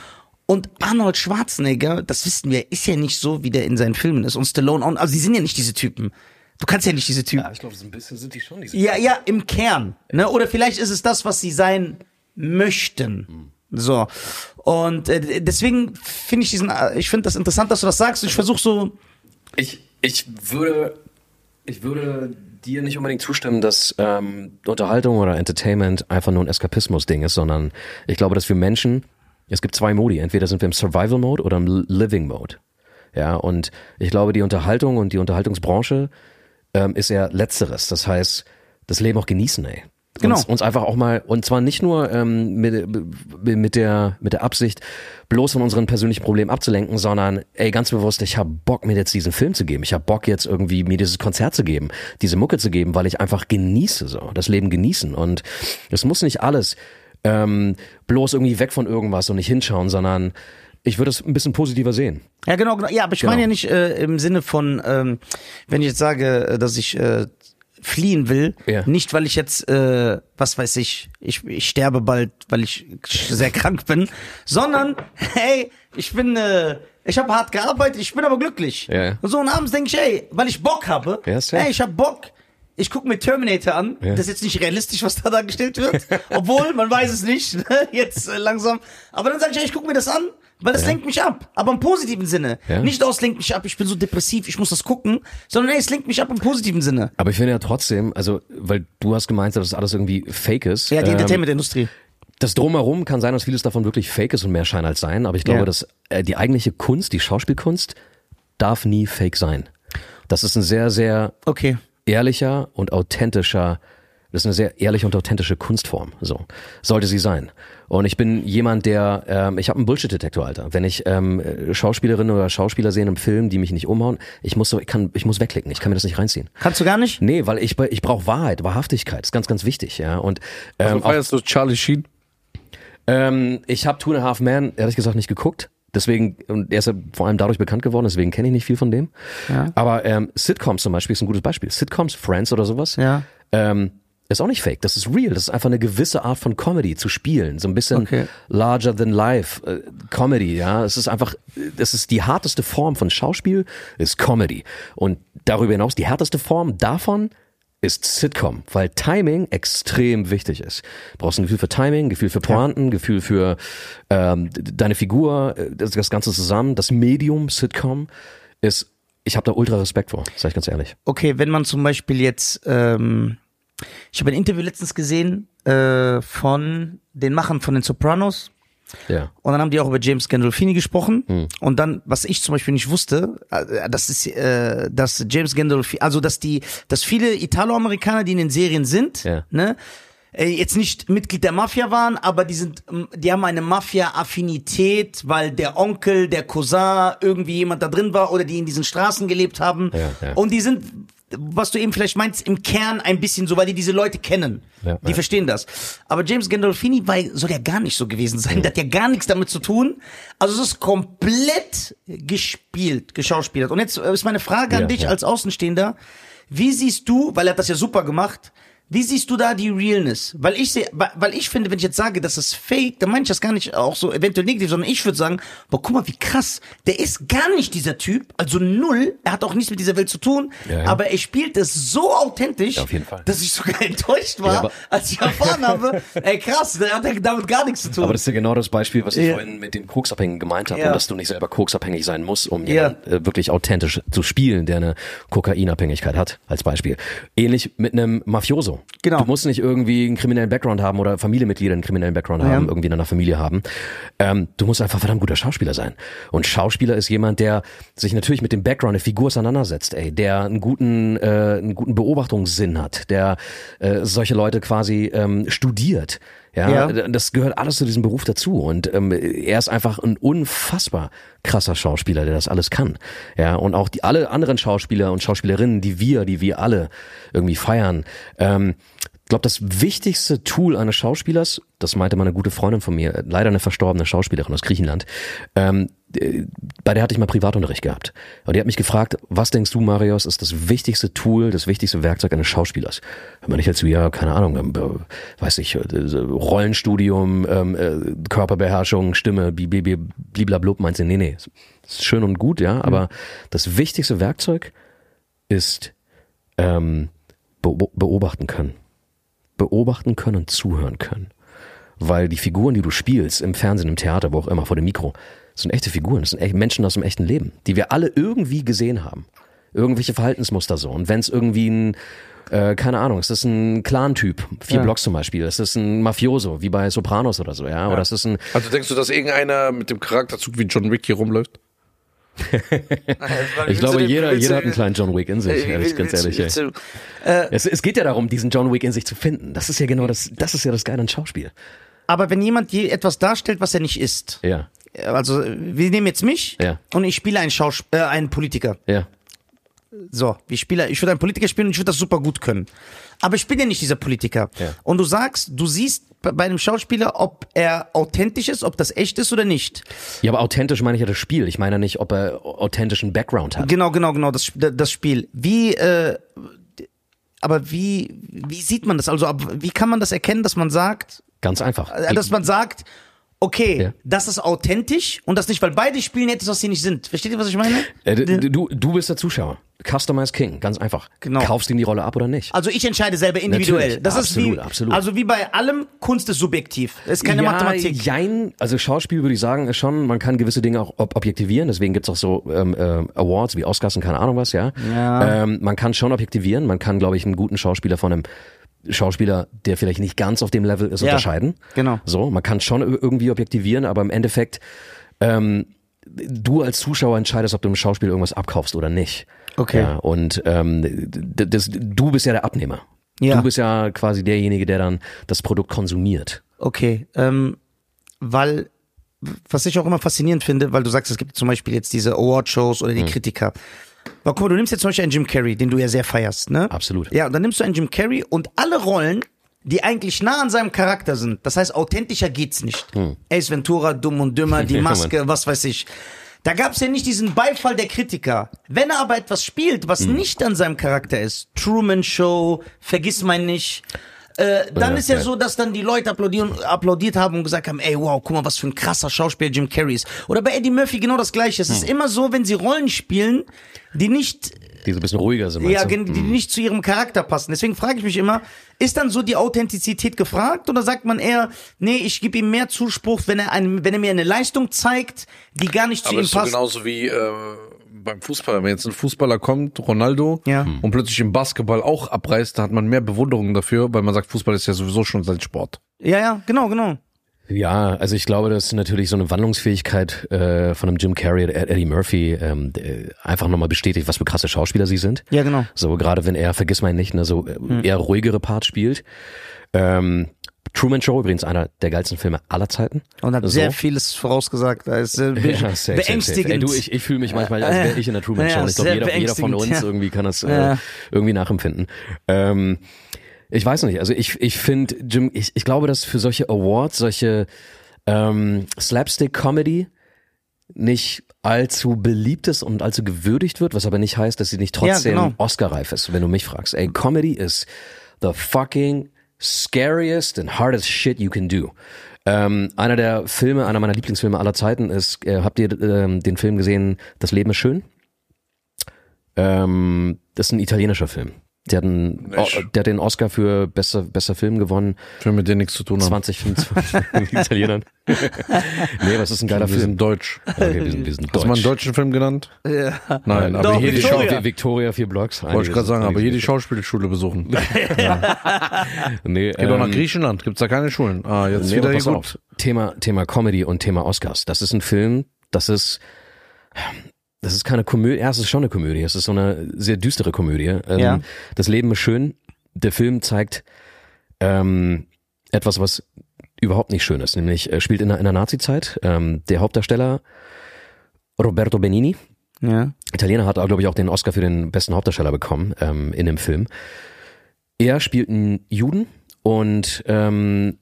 Und Arnold Schwarzenegger, das wissen wir, ist ja nicht so, wie der in seinen Filmen ist. Und Stallone, auch, also die sind ja nicht diese Typen. Du kannst ja nicht diese Typen. ich glaube, so ein bisschen sind die schon diese. Ja, ja, im Kern. Ne? Oder vielleicht ist es das, was sie sein möchten. So. Und äh, deswegen finde ich diesen, äh, ich finde das interessant, dass du das sagst. Ich versuche so, Ich, ich würde, ich würde dir nicht unbedingt zustimmen, dass ähm, Unterhaltung oder Entertainment einfach nur ein Eskapismus-Ding ist, sondern ich glaube, dass wir Menschen, es gibt zwei Modi. Entweder sind wir im Survival-Mode oder im Living-Mode. Ja, und ich glaube, die Unterhaltung und die Unterhaltungsbranche ähm, ist eher Letzteres. Das heißt, das Leben auch genießen, ey. Genau. Uns, uns einfach auch mal, und zwar nicht nur ähm, mit, mit, der, mit der Absicht, bloß von unseren persönlichen Problemen abzulenken, sondern ey, ganz bewusst, ich habe Bock, mir jetzt diesen Film zu geben. Ich habe Bock, jetzt irgendwie mir dieses Konzert zu geben, diese Mucke zu geben, weil ich einfach genieße, so, das Leben genießen. Und es muss nicht alles ähm, bloß irgendwie weg von irgendwas und nicht hinschauen, sondern ich würde es ein bisschen positiver sehen. ja genau, genau. Ja, aber ich Genau. meine ja nicht äh, im Sinne von, ähm, wenn ich jetzt sage, äh, dass ich äh, fliehen will, Ja. nicht weil ich jetzt, äh, was weiß ich, ich, ich sterbe bald, weil ich sehr *laughs* krank bin, sondern hey, ich bin, äh, ich habe hart gearbeitet, ich bin aber glücklich. Ja. Und so und abends denke ich, ey, weil ich Bock habe, Ja, hey, ich habe Bock. Ich gucke mir Terminator an. Ja. Das ist jetzt nicht realistisch, was da dargestellt wird. *laughs* Obwohl, man weiß es nicht. ne? Jetzt äh, langsam. Aber dann sage ich, ey, ich gucke mir das an. Weil das lenkt mich ab, aber im positiven Sinne. Ja. Nicht aus lenkt mich ab, ich bin so depressiv, ich muss das gucken, sondern ey, es lenkt mich ab im positiven Sinne. Aber ich finde ja trotzdem, also, weil du hast gemeint, dass das alles irgendwie fake ist. Ja, die ähm, Entertainment-Industrie. Das Drumherum kann sein, dass vieles davon wirklich fake ist und mehr Schein als sein, aber ich glaube, Ja. dass äh, die eigentliche Kunst, die Schauspielkunst, darf nie fake sein. Das ist ein sehr, sehr Okay. ehrlicher und authentischer, das ist eine sehr ehrliche und authentische Kunstform. So sollte sie sein. Und ich bin jemand, der, ähm, ich habe einen Bullshit-Detektor, Alter. Wenn ich ähm, äh, Schauspielerinnen oder Schauspieler sehe im Film, die mich nicht umhauen, ich muss so, ich kann, ich muss wegklicken. Ich kann mir das nicht reinziehen. Kannst du gar nicht? Nee, weil ich, ich brauche Wahrheit, Wahrhaftigkeit. Das ist ganz, ganz wichtig, ja. Und ähm, Also auch, feierst du Charlie Sheen? ähm, ich habe Two and a Half Man ehrlich gesagt nicht geguckt. Deswegen, und er ist ja vor allem dadurch bekannt geworden, deswegen kenne ich nicht viel von dem. Ja. Aber ähm, Sitcoms zum Beispiel ist ein gutes Beispiel. Sitcoms, Friends oder sowas, Ja. ähm, ist auch nicht fake. Das ist real. Das ist einfach eine gewisse Art von Comedy zu spielen. So ein bisschen Okay. larger than life äh, Comedy, ja. Es ist einfach, das ist die harteste Form von Schauspiel, ist Comedy. Und darüber hinaus, die härteste Form davon ist Sitcom, weil Timing extrem wichtig ist. Du brauchst ein Gefühl für Timing, Gefühl für Pointen, Gefühl für ähm, deine Figur, äh, das, das Ganze zusammen. Das Medium Sitcom ist, ich habe da ultra Respekt vor, sag ich ganz ehrlich. Okay, wenn man zum Beispiel jetzt, ähm, ich habe ein Interview letztens gesehen äh, von den Machern von den Sopranos. Ja. Und dann haben die auch über James Gandolfini gesprochen. Und dann, was ich zum Beispiel nicht wusste, äh, das ist, äh, dass James Gandolfini, also dass die, dass viele Italoamerikaner, die in den Serien sind, Ja. ne, äh, jetzt nicht Mitglied der Mafia waren, aber die sind, ähm, die haben eine Mafia-Affinität, weil der Onkel, der Cousin, irgendwie jemand da drin war oder die in diesen Straßen gelebt haben. Ja, ja. Und die sind, was du eben vielleicht meinst, im Kern ein bisschen so, weil die diese Leute kennen. Ja, die ja. verstehen das. Aber James Gandolfini war, soll ja gar nicht so gewesen sein. Der hat ja gar nichts damit zu tun. Also es ist komplett gespielt, geschauspielert. Und jetzt ist meine Frage an Ja, dich als Außenstehender. Wie siehst du, weil er hat das ja super gemacht, wie siehst du da die Realness? Weil ich sehe, weil ich finde, wenn ich jetzt sage, das ist fake, dann meine ich das gar nicht auch so eventuell negativ, sondern ich würde sagen, boah, guck mal, wie krass. Der ist gar nicht dieser Typ, also null. Er hat auch nichts mit dieser Welt zu tun, Ja, ja. aber er spielt es so authentisch, Ja, dass ich sogar *laughs* enttäuscht war, als ich erfahren habe, ey krass, der hat damit gar nichts zu tun. Aber das ist ja genau das Beispiel, was ich vorhin mit den Koksabhängigen gemeint habe, und dass du nicht selber koksabhängig sein musst, um jemanden, äh, wirklich authentisch zu spielen, der eine Kokainabhängigkeit hat, als Beispiel. Ähnlich mit einem Mafioso. Genau. Du musst nicht irgendwie einen kriminellen Background haben oder Familienmitglieder einen kriminellen Background haben, irgendwie in einer Familie haben. Ähm, du musst einfach verdammt guter Schauspieler sein. Und Schauspieler ist jemand, der sich natürlich mit dem Background der Figur auseinandersetzt, ey, der einen guten, äh, einen guten Beobachtungssinn hat, der äh, solche Leute quasi ähm, studiert. Ja, Ja. das gehört alles zu diesem Beruf dazu und ähm, er ist einfach ein unfassbar krasser Schauspieler, der das alles kann. Ja, und auch die alle anderen Schauspieler und Schauspielerinnen, die wir, die wir alle irgendwie feiern. Ähm, ich glaube, das wichtigste Tool eines Schauspielers, das meinte mal eine gute Freundin von mir, leider eine verstorbene Schauspielerin aus Griechenland, ähm, äh, bei der hatte ich mal Privatunterricht gehabt. Und die hat mich gefragt, was denkst du, Marius, ist das wichtigste Tool, das wichtigste Werkzeug eines Schauspielers? Und ich halt so, ja, keine Ahnung, ähm, äh, weiß ich, äh, Rollenstudium, ähm, äh, Körperbeherrschung, Stimme, bliblablub, meint sie, nee, nee, ist schön und gut, ja, aber das wichtigste Werkzeug ist ähm, beo- beobachten können. Beobachten können und zuhören können. Weil die Figuren, die du spielst, im Fernsehen, im Theater, wo auch immer, vor dem Mikro, das sind echte Figuren, das sind echt Menschen aus dem echten Leben, die wir alle irgendwie gesehen haben. Irgendwelche Verhaltensmuster so. Und wenn es irgendwie ein, äh, keine Ahnung, es ist ein Clan-Typ, vier Ja. Blocks zum Beispiel, es ist ein Mafioso, wie bei Sopranos oder so, ja, oder es ist ein, Also denkst du, dass irgendeiner mit dem Charakterzug wie John Wick hier rumläuft? ich glaube, jeder, jeder hat einen kleinen John Wick in sich, ehrlich, ganz ehrlich. ey. Es, es geht ja darum, diesen John Wick in sich zu finden. Das ist ja genau das, das ist ja das Geile an Schauspiel. aber wenn jemand je etwas darstellt, was er nicht ist, Ja, also wir nehmen jetzt mich Ja. und ich spiele einen, Schaus äh, einen Politiker. ja. So, wie Spieler, ich würde einen Politiker spielen und ich würde das super gut können. Aber ich bin ja nicht dieser Politiker. Ja. Und du sagst, du siehst bei einem Schauspieler, ob er authentisch ist, ob das echt ist oder nicht. Ja, aber authentisch meine ich ja das Spiel. Ich meine ja nicht, ob er authentischen Background hat. Genau, genau, genau, das, das Spiel. Wie, äh, aber wie, wie sieht man das? Also, wie kann man das erkennen, dass man sagt, Ganz einfach. äh, dass man sagt, okay, Ja. das ist authentisch und das nicht, weil beide spielen etwas, was sie nicht sind. Versteht ihr, was ich meine? Äh, du, du, bist der Zuschauer. Customize King, ganz einfach. Genau. Kaufst du ihm die Rolle ab oder nicht? Also ich entscheide selber individuell. Natürlich, das absolut, ist wie, absolut. also wie bei allem, Kunst ist subjektiv. Das ist keine ja, Mathematik. Jein, also Schauspiel würde ich sagen, ist schon, man kann gewisse Dinge auch ob objektivieren, deswegen gibt's auch so ähm, äh, Awards wie Oscars und keine Ahnung was, ja. Ja. Ähm, man kann schon objektivieren, man kann, glaube ich, einen guten Schauspieler von einem Schauspieler, der vielleicht nicht ganz auf dem Level ist, Ja, unterscheiden. genau. So, man kann schon ir- irgendwie objektivieren, aber im Endeffekt, ähm, du als Zuschauer entscheidest, ob du einem Schauspiel irgendwas abkaufst oder nicht. Okay. Ja, und ähm, das, du bist ja der Abnehmer. Ja. Du bist ja quasi derjenige, der dann das Produkt konsumiert. Okay, ähm, weil, was ich auch immer faszinierend finde, weil du sagst, es gibt zum Beispiel jetzt diese Award-Shows oder die Kritiker. Aber guck mal, du nimmst jetzt zum Beispiel einen Jim Carrey, den du ja sehr feierst, ne? Absolut. Ja, und dann nimmst du einen Jim Carrey und alle Rollen, die eigentlich nah an seinem Charakter sind. Das heißt, authentischer geht's nicht. Ace Ventura, Dumm und Dümmer, *laughs* die Maske, was weiß ich. Da gab's ja nicht diesen Beifall der Kritiker. Wenn er aber etwas spielt, was nicht an seinem Charakter ist, Truman Show, Vergiss mein nicht, äh, dann Ja, ist ja, ja. so, dass dann die Leute applaudieren, applaudiert haben und gesagt haben, ey, wow, guck mal, was für ein krasser Schauspieler Jim Carrey ist. Oder bei Eddie Murphy genau das Gleiche. Es ist immer so, wenn sie Rollen spielen, die nicht Die so ein bisschen ruhiger sind. ja, du? die nicht zu ihrem Charakter passen. Deswegen frage ich mich immer, ist dann so die Authentizität gefragt oder sagt man eher, nee, ich gebe ihm mehr Zuspruch, wenn er, einem, wenn er mir eine Leistung zeigt, die gar nicht zu Aber ihm es ist so passt? genauso wie äh, beim Fußball. Wenn jetzt ein Fußballer kommt, Ronaldo, Ja. und plötzlich im Basketball auch abreißt, da hat man mehr Bewunderung dafür, weil man sagt, Fußball ist ja sowieso schon sein Sport. Ja, ja, genau, genau. Ja, also ich glaube, das ist natürlich so eine Wandlungsfähigkeit äh, von einem Jim Carrey oder Eddie Murphy ähm, einfach nochmal bestätigt, was für krasse Schauspieler sie sind. Ja, genau. So gerade wenn er, vergiss mal nicht, ne, so äh, Hm. eher ruhigere Part spielt. Ähm, Truman Show übrigens einer der geilsten Filme aller Zeiten. Und hat so. sehr vieles vorausgesagt. Da ist äh, be *laughs* Ja, safe, beängstigend. safe. Ey, du, ich, ich fühle mich manchmal, als wäre ich in der Truman Ja, Show. Ich glaube, sehr jeder, jeder von uns ja. irgendwie kann das äh, Ja. irgendwie nachempfinden. Ähm, ich weiß nicht, also ich, ich finde, Jim, ich, ich glaube, dass für solche Awards, solche ähm, Slapstick-Comedy nicht allzu beliebt ist und allzu gewürdigt wird, was aber nicht heißt, dass sie nicht trotzdem genau. Oscar-reif ist, wenn du mich fragst. Ey, Comedy ist the fucking scariest and hardest shit you can do. Ähm, einer der Filme, einer meiner Lieblingsfilme aller Zeiten ist, äh, habt ihr ähm, den Film gesehen, Das Leben ist schön? Ähm, das ist ein italienischer Film. Der hat, einen, der hat den Oscar für bester, bester Film gewonnen. Film, mit denen nichts zu tun haben. 2025 Italienern. *laughs* nee, was ist ein geiler Wir Film? sind deutsch. Okay, wir sind, wir sind Hast du mal einen deutsch. deutschen Film genannt? Ja. Nein, aber Doch, hier die Victoria. Schau Victoria. Vier Blocks. wollte ich gerade sagen, aber hier die Schauspielschule besuchen. *laughs* Geht Nee, doch nach ähm, Griechenland, gibt's da keine Schulen. Ah, jetzt Nee, wieder hier pass gut. auf. Thema, Thema Comedy und Thema Oscars. Das ist ein Film, das ist, das ist keine Komödie, ja, es ist schon eine Komödie. Es ist so eine sehr düstere Komödie. Ähm, Ja. Das Leben ist schön. Der Film zeigt ähm, etwas, was überhaupt nicht schön ist. Nämlich äh, spielt in der, in der Nazi-Zeit. Ähm, der Hauptdarsteller Roberto Benini, Ja. Italiener hat, glaube ich, auch den Oscar für den besten Hauptdarsteller bekommen ähm, in dem Film. Er spielt einen Juden und ähm,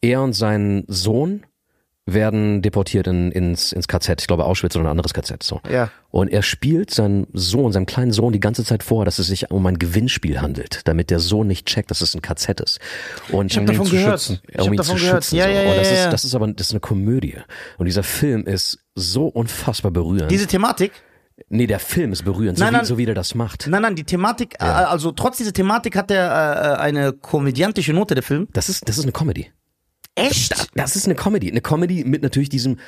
er und sein Sohn werden deportiert in, ins, ins KZ, ich glaube Auschwitz oder ein anderes KZ. So. Ja. Und er spielt seinem Sohn, seinem kleinen Sohn die ganze Zeit vor, dass es sich um ein Gewinnspiel handelt, damit der Sohn nicht checkt, dass es ein KZ ist. Und Ich habe Um ihn davon zu gehört. schützen. Ich habe ihn davon zu gehört. schützen, Ja, so. ja, ja, Und das ja, ist, ja. das ist aber das ist eine Komödie. Und dieser Film ist so unfassbar berührend. Diese Thematik, nee, der Film ist berührend, Nein, so, wie, nein. so wie der das macht. nein, nein, die Thematik, äh, also trotz dieser Thematik hat er äh, eine komödiantische Note, der Film. Das ist, das ist eine Comedy. Echt? Das ist eine Comedy. Eine Comedy mit natürlich diesem,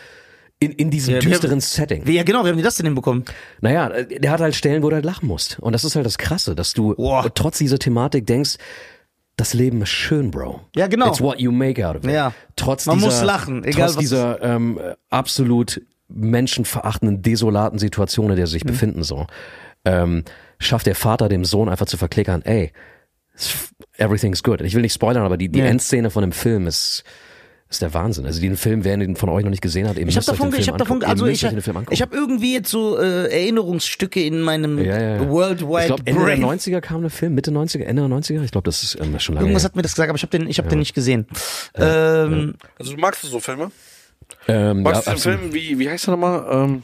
in, in diesem Ja, wir- düsteren Setting. Wie, ja, genau, wie haben die das denn hinbekommen? Naja, der hat halt Stellen, wo du halt lachen musst. Und das ist halt das Krasse, dass du Boah. trotz dieser Thematik denkst, das Leben ist schön, Bro. Ja, genau. It's what you make out of it. Ja. Trotz Man dieser, muss lachen, egal trotz was dieser ähm, absolut menschenverachtenden, desolaten Situation, in der sie Mhm. sich befinden, so, ähm, schafft der Vater dem Sohn einfach zu verklickern, ey, everything's good. Ich will nicht spoilern, aber die, die Ja. Endszene von dem Film ist, ist der Wahnsinn. Also den Film, wer ihn von euch noch nicht gesehen hat, ihr Ich habe davon, ich habe davon, also ich, ich habe irgendwie jetzt so äh, Erinnerungsstücke in meinem Ja, ja, ja. Worldwide Ich glaube, Ende der Brain. 90er kam der Film, Mitte 90er, Ende der 90er. Ich glaube, das ist ähm, schon lange Irgendwas her. hat mir das gesagt, aber ich habe den, ich habe den nicht gesehen. Ähm, Also du magst du so Filme? Ähm, Magst ja, du den Film, wie, wie heißt der nochmal? Ähm,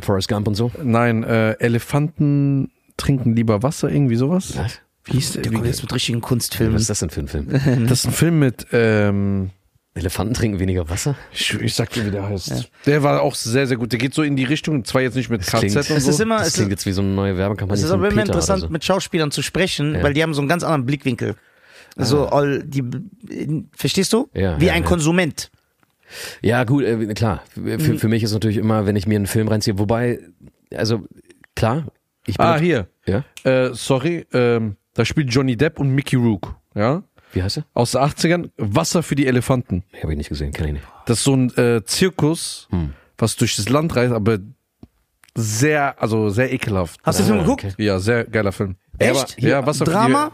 Forrest Gump und so. nein, äh, Elefanten trinken lieber Wasser, irgendwie sowas. Was? Wie hieß der? der kommt Wie, jetzt mit richtigen Was Kunstfilmen. ist das denn für ein Film? das ist ein Film mit, ähm, Elefanten trinken weniger Wasser? Ich, ich sag dir, wie der heißt. Der war auch sehr, sehr gut. Der geht so in die Richtung, zwar jetzt nicht mit KZ klingt- und Es so. ist immer, Das es klingt ist, jetzt wie so eine neue Werbekampagne. es ist aber immer Peter interessant, so. mit Schauspielern zu sprechen, Ja. weil die haben so einen ganz anderen Blickwinkel. So, all, die, verstehst du? Ja, Wie ja, ein ja. Konsument. Ja, gut, äh, klar. Für, Mhm. für mich ist natürlich immer, wenn ich mir einen Film reinziehe, wobei, also klar, ich bin. ah, hier. Ja? Äh, sorry, ähm, da spielt Johnny Depp und Mickey Rook. Ja? Wie heißt er? Aus den 80ern. Wasser für die Elefanten. Habe ich nicht gesehen, kenne ich nicht. Das ist so ein äh, Zirkus, Hm. was durch das Land reist, aber sehr, also sehr ekelhaft. Hast du den Film geguckt? okay. Ja, sehr geiler Film. Echt? Ja, Wasser für Drama?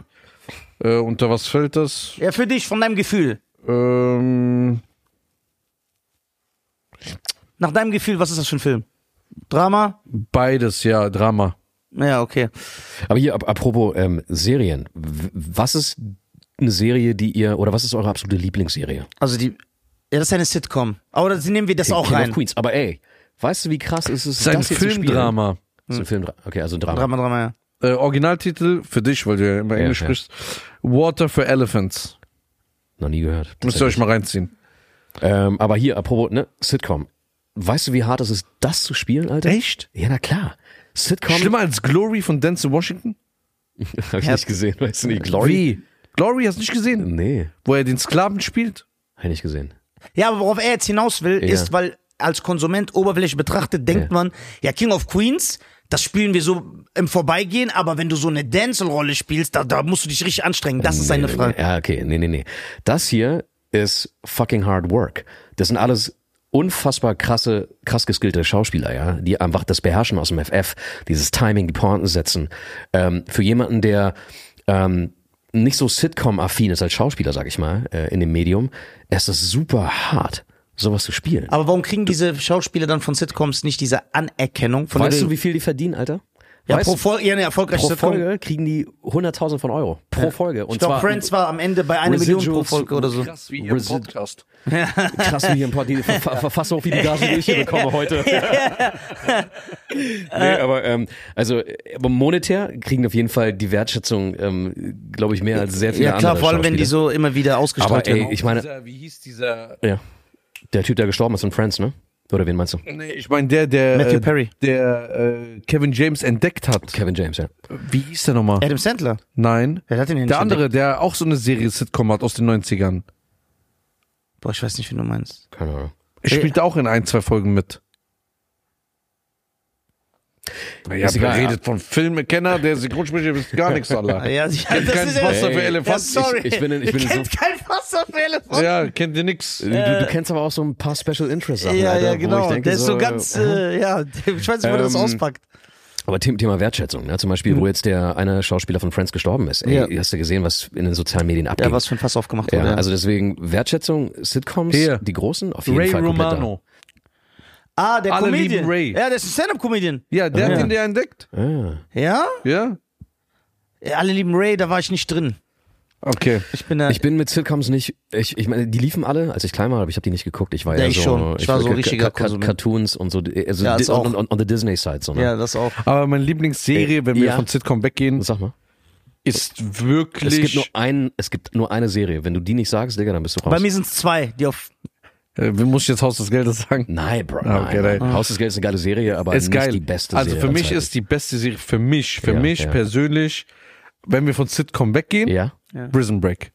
Die, äh, unter was fällt das? Ja, für dich, von deinem Gefühl. Ähm, Nach deinem Gefühl, was ist das für ein Film? Drama? beides, ja, Drama. Ja, okay. Aber hier, ap apropos ähm, Serien. W was ist eine Serie, die ihr, oder was ist eure absolute Lieblingsserie? Also die, ja, das ist eine Sitcom. Aber das nehmen wir das auch King rein. of Queens. Aber ey, weißt du, wie krass ist es, Das ist ein? Filmdrama. Das ist ein Filmdrama. Okay, also ein Drama. Drama, Drama, ja. Äh, Originaltitel für dich, weil du ja immer Ja, Englisch ja. sprichst. Water for Elephants. Noch nie gehört. Müsst ihr euch mal reinziehen. Ähm, aber hier, apropos, ne, Sitcom. Weißt du, wie hart es ist, das zu spielen, Alter? Echt? Ja, na klar. Sitcom. Schlimmer als Glory von Denzel Washington? *laughs* Hab ich nicht gesehen, weißt du nicht. Glory? Wie? Glory hast du nicht gesehen? Nee, Wo er den Sklaven spielt? hab ich nicht gesehen. Ja, aber worauf er jetzt hinaus will, Ja. ist, weil als Konsument oberflächlich betrachtet, denkt Ja. man, ja, King of Queens, das spielen wir so im Vorbeigehen, aber wenn du so eine Denzel-Rolle spielst, da, da musst du dich richtig anstrengen. Das ist seine nee, Frage. Nee, ja, okay, nee, nee, nee. Das hier ist fucking hard work. Das sind alles unfassbar krasse, krass geskillte Schauspieler, ja, die einfach das beherrschen aus dem FF, dieses Timing, die Pointen setzen. Ähm, für jemanden, der ähm, nicht so Sitcom-affin ist als Schauspieler, sag ich mal, äh, in dem Medium, ist das super hart, sowas zu spielen. Aber warum kriegen diese Schauspieler dann von Sitcoms nicht diese Anerkennung? Von weißt du, wie viel die verdienen, Alter? Ja, weißt pro Folge, ja, eine erfolgreiche pro Sitcom. Folge kriegen die 100.000 von Euro. Pro Folge. Und Ich glaube, zwar Friends war am Ende bei einer Million pro Folge oder so. Krass wie ihr Resid- Podcast. *laughs* krass wie hier ein paar, die ver ver verfass auch wie die Gage, die ich hier bekomme heute. *laughs* nee, aber ähm, also aber monetär kriegen auf jeden Fall die Wertschätzung, ähm, glaube ich, mehr als sehr viele Ja, klar, andere vor allem, wenn die so immer wieder ausgestrahlt Aber ey, werden. ich meine, Dieser, wie hieß dieser? ja, der Typ, der gestorben ist in Friends, ne? Oder wen meinst du? Nee, ich meine der, der, Matthew äh, Perry. der äh, Kevin James entdeckt hat. Kevin James, ja. Wie hieß der nochmal? Adam Sandler. Nein. Wer hat den denn Der nicht andere, der auch so eine Serie Sitcom hat aus den 90ern. entdeckt? Boah, ich weiß nicht, wie du meinst. Keine Ahnung. Er Ey. spielt auch in ein, zwei Folgen mit. Naja, Ist egal. redet von Filmekenner, der Synchronsprecher wisst gar nichts, Alter. Ja, ich, Kennt kein Wasser für Ja, Elefanten. sorry. Ich- ich bin in- ich bin in kennt so- kein Wasser für Elefanten. Ja, kennt ihr nix. Du, du kennst aber auch so ein paar Special Interest Sachen, Ja, Alter, ja, genau. ich denke, der ist so so, ganz, äh, äh, ja, ich weiß nicht, wo der das Ähm, auspackt. Aber Thema, Wertschätzung, ne? zum Beispiel, wo jetzt der eine Schauspieler von Friends gestorben ist. Ey, Ja. hast du gesehen, was in den sozialen Medien abgeht? Ja, was für ein Fass aufgemacht Ja, wurde. ja. also deswegen Wertschätzung, Sitcoms, Hier. die großen, auf jeden Ray Fall komplett Romano. Ah, der alle Comedian. lieben Ray. Ja, der ist ein Stand-Up-Comedian. Ja, der Ja. hat den der entdeckt. Ja? Ja? ja? Alle lieben Ray, da war ich nicht drin. Okay. Ich bin da. Ich bin mit Sitcoms nicht, ich, ich meine, die liefen alle, als ich klein war, aber ich habe die nicht geguckt. Ich war Ja, ja, ich so, schon. Ich war so richtiger Ka- Ka- Konsument. Cartoons und so, also Ja, ist auch. on, on, on the Disney Side so, ne? ja, das auch. Aber meine Lieblingsserie, wenn wir Ja. von Sitcom weggehen, Sag mal. ist wirklich. Es gibt nur ein, es gibt nur eine Serie. Wenn du die nicht sagst, Digga, dann bist du raus. Bei mir sind es zwei, die auf. Äh, muss ich jetzt Haus des Geldes sagen? Nein, Bro. Ah, okay, nein, nein. Haus des Geldes ist eine geile Serie, aber ist nicht geil. die beste also Serie. für aller mich ist die beste Serie, für mich, für Ja, mich ja. persönlich, wenn wir von Sitcom weggehen, Ja. Prison Break.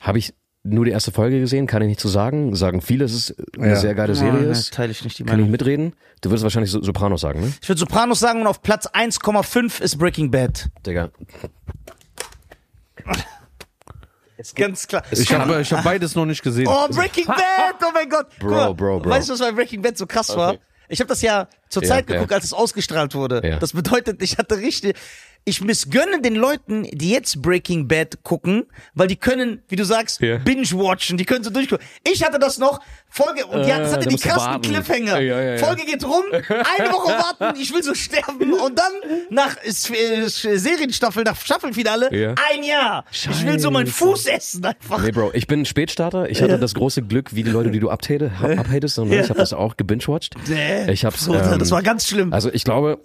Habe ich nur die erste Folge gesehen, kann ich nicht zu sagen. Sagen viele, dass es eine Ja. sehr geile Serie ne, ist. teile ich nicht die Kann ich Meinung. mitreden? Du würdest wahrscheinlich so Sopranos sagen, ne? Ich würde Sopranos sagen und auf Platz 1,5 ist Breaking Bad. Digga. Ganz klar. Ich habe ich hab beides noch nicht gesehen. Oh, Breaking *laughs* Bad! Oh mein Gott! Bro, mal, bro, bro. Weißt du, was bei Breaking Bad so krass war? Ich habe das ja zur Ja, Zeit ja. geguckt, als es ausgestrahlt wurde. Ja. Das bedeutet, ich hatte richtig. Ich missgönne den Leuten, die jetzt Breaking Bad gucken, weil die können, wie du sagst, Ja. binge-watchen, die können so durchgucken. Ich hatte das noch, Folge, und die hat, das Äh, hatte die krassen warten. Cliffhanger. Ja, ja, ja. Folge geht rum, eine Woche warten, ich will so sterben und dann nach äh, Serienstaffel, nach Staffelfinale, Ja. ein Jahr. Ich will so meinen Fuß essen einfach. Nee, Bro, ich bin Spätstarter. Ich hatte das große Glück, wie die Leute, die du abhate, ha- *laughs* abhatest, und Ja. ich habe das auch gebingewatcht. Ich hab's, ähm, das war ganz schlimm. Also ich glaube,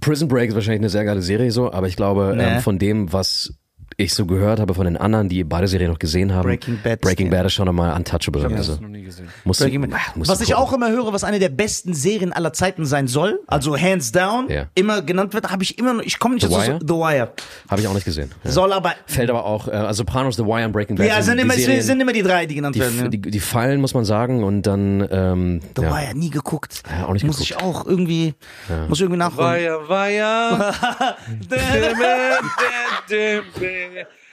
Prison Break ist wahrscheinlich eine sehr geile Serie so, aber ich glaube, Nee. ähm, von dem, was ich so gehört habe von den anderen, die beide Serien noch gesehen haben. Breaking Bad. Breaking Bad ist schon nochmal untouchable. Das Also, hast du noch nie gesehen. musst du, Bad. musst Was ich auch immer höre, was eine der besten Serien aller Zeiten sein soll, also hands down, Ja. immer genannt wird, habe ich immer noch, ich komme nicht The dazu. Wire? The Wire. Habe ich auch nicht gesehen. Ja. Soll aber, Fällt aber auch, äh, also Sopranos, The Wire und Breaking Bad ja, sind die immer, es Serien, sind immer die drei, die genannt die, werden. Ja. die, die fallen, muss man sagen, und dann, ähm, The ja. Wire, nie geguckt. Ja, auch nicht muss geguckt. ich auch irgendwie, muss ich irgendwie nachholen. Weia, weia. *laughs*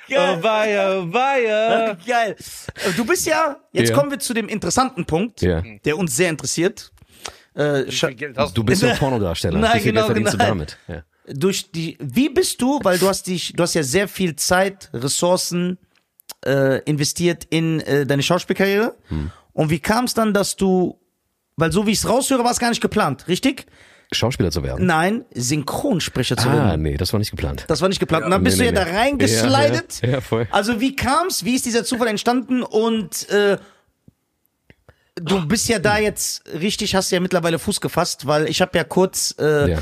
Geil. Oh, weia, weia. Geil. Du bist ja, jetzt Ja. kommen wir zu dem interessanten Punkt, Ja. der uns sehr interessiert. Äh, Scha- Geld hast Du bist *laughs* ja Pornodarsteller. Nein, Wie viel genau, Geld verdienst genau. du damit? Ja. durch die, wie bist du, weil du hast dich, du hast ja sehr viel Zeit, Ressourcen äh, investiert in äh, deine Schauspielkarriere. Hm. Und wie kam es dann, dass du, weil so wie ich es raushöre, war es gar nicht geplant, richtig? Schauspieler zu werden. Nein, Synchronsprecher zu Ah, werden. nee, das war nicht geplant. Das war nicht geplant. Und dann bist nee, du ja nee, da nee. reingeslidet. Ja, ja, ja, voll. Also wie kam's? Wie ist dieser Zufall entstanden? Und äh, du bist ja da jetzt richtig, hast ja mittlerweile Fuß gefasst, weil ich habe ja kurz äh, Ja.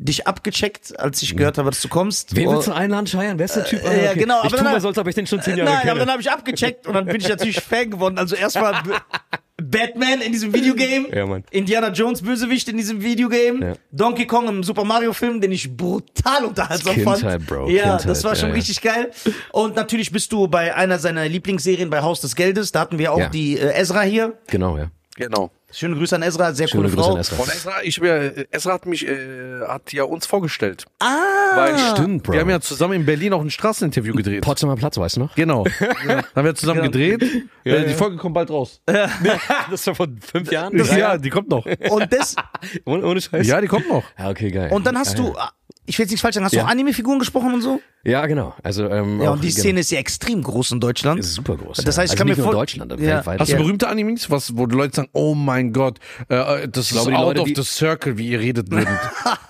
Dich abgecheckt, als ich gehört habe, dass du kommst. Wen willst du einladen, Scheiern? Wer ist der Typ? äh, ja, genau, Ich aber tu dann- mal so, als ob ich den schon zehn Jahre Nein, kenne. aber dann habe ich abgecheckt und dann bin ich natürlich *laughs* Fan geworden. Also erstmal *laughs* Batman in diesem Videogame, Ja, Mann. Indiana Jones Bösewicht in diesem Videogame, Ja. Donkey Kong im Super Mario Film, den ich brutal unterhaltsam Kindheit, fand. Bro, Ja, Kindheit, das war schon ja, ja. richtig geil. Und natürlich bist du bei einer seiner Lieblingsserien bei Haus des Geldes. Da hatten wir auch Ja. die äh, Ezra hier. Genau, ja. Genau. Schöne Grüße an Ezra, sehr Schöne coole Grüße Frau. an Esra. Von Esra, ich, Esra hat mich, äh, hat ja uns vorgestellt. Ah, Weil Stimmt, Bro. Wir haben ja zusammen in Berlin auch ein Straßeninterview gedreht. Potsdamer Platz, weißt du noch? Genau. *laughs* Dann haben wir zusammen gedreht. äh, die Folge kommt bald raus. *laughs* *laughs* Das war vor fünf Jahren? ja, die kommt noch. und das Ohne, ohne Scheiß? Ja, die kommt noch. Ja, okay, geil. und dann hast ja, du, ich will jetzt nichts falsch sagen, hast du Ja. auch Anime-Figuren gesprochen und so? Ja, genau. Also, ähm, Ja, auch, und die genau. Szene ist ja extrem groß in Deutschland. ist super groß. Das ja. heißt, ich also kann nicht mir nur in Deutschland, aber Ja. weltweit. Hast Ja. du berühmte Animes, was, wo die Leute sagen, oh mein Gott, äh, das ist glaube, die out Leute, of the circle, wie ihr redet. *laughs*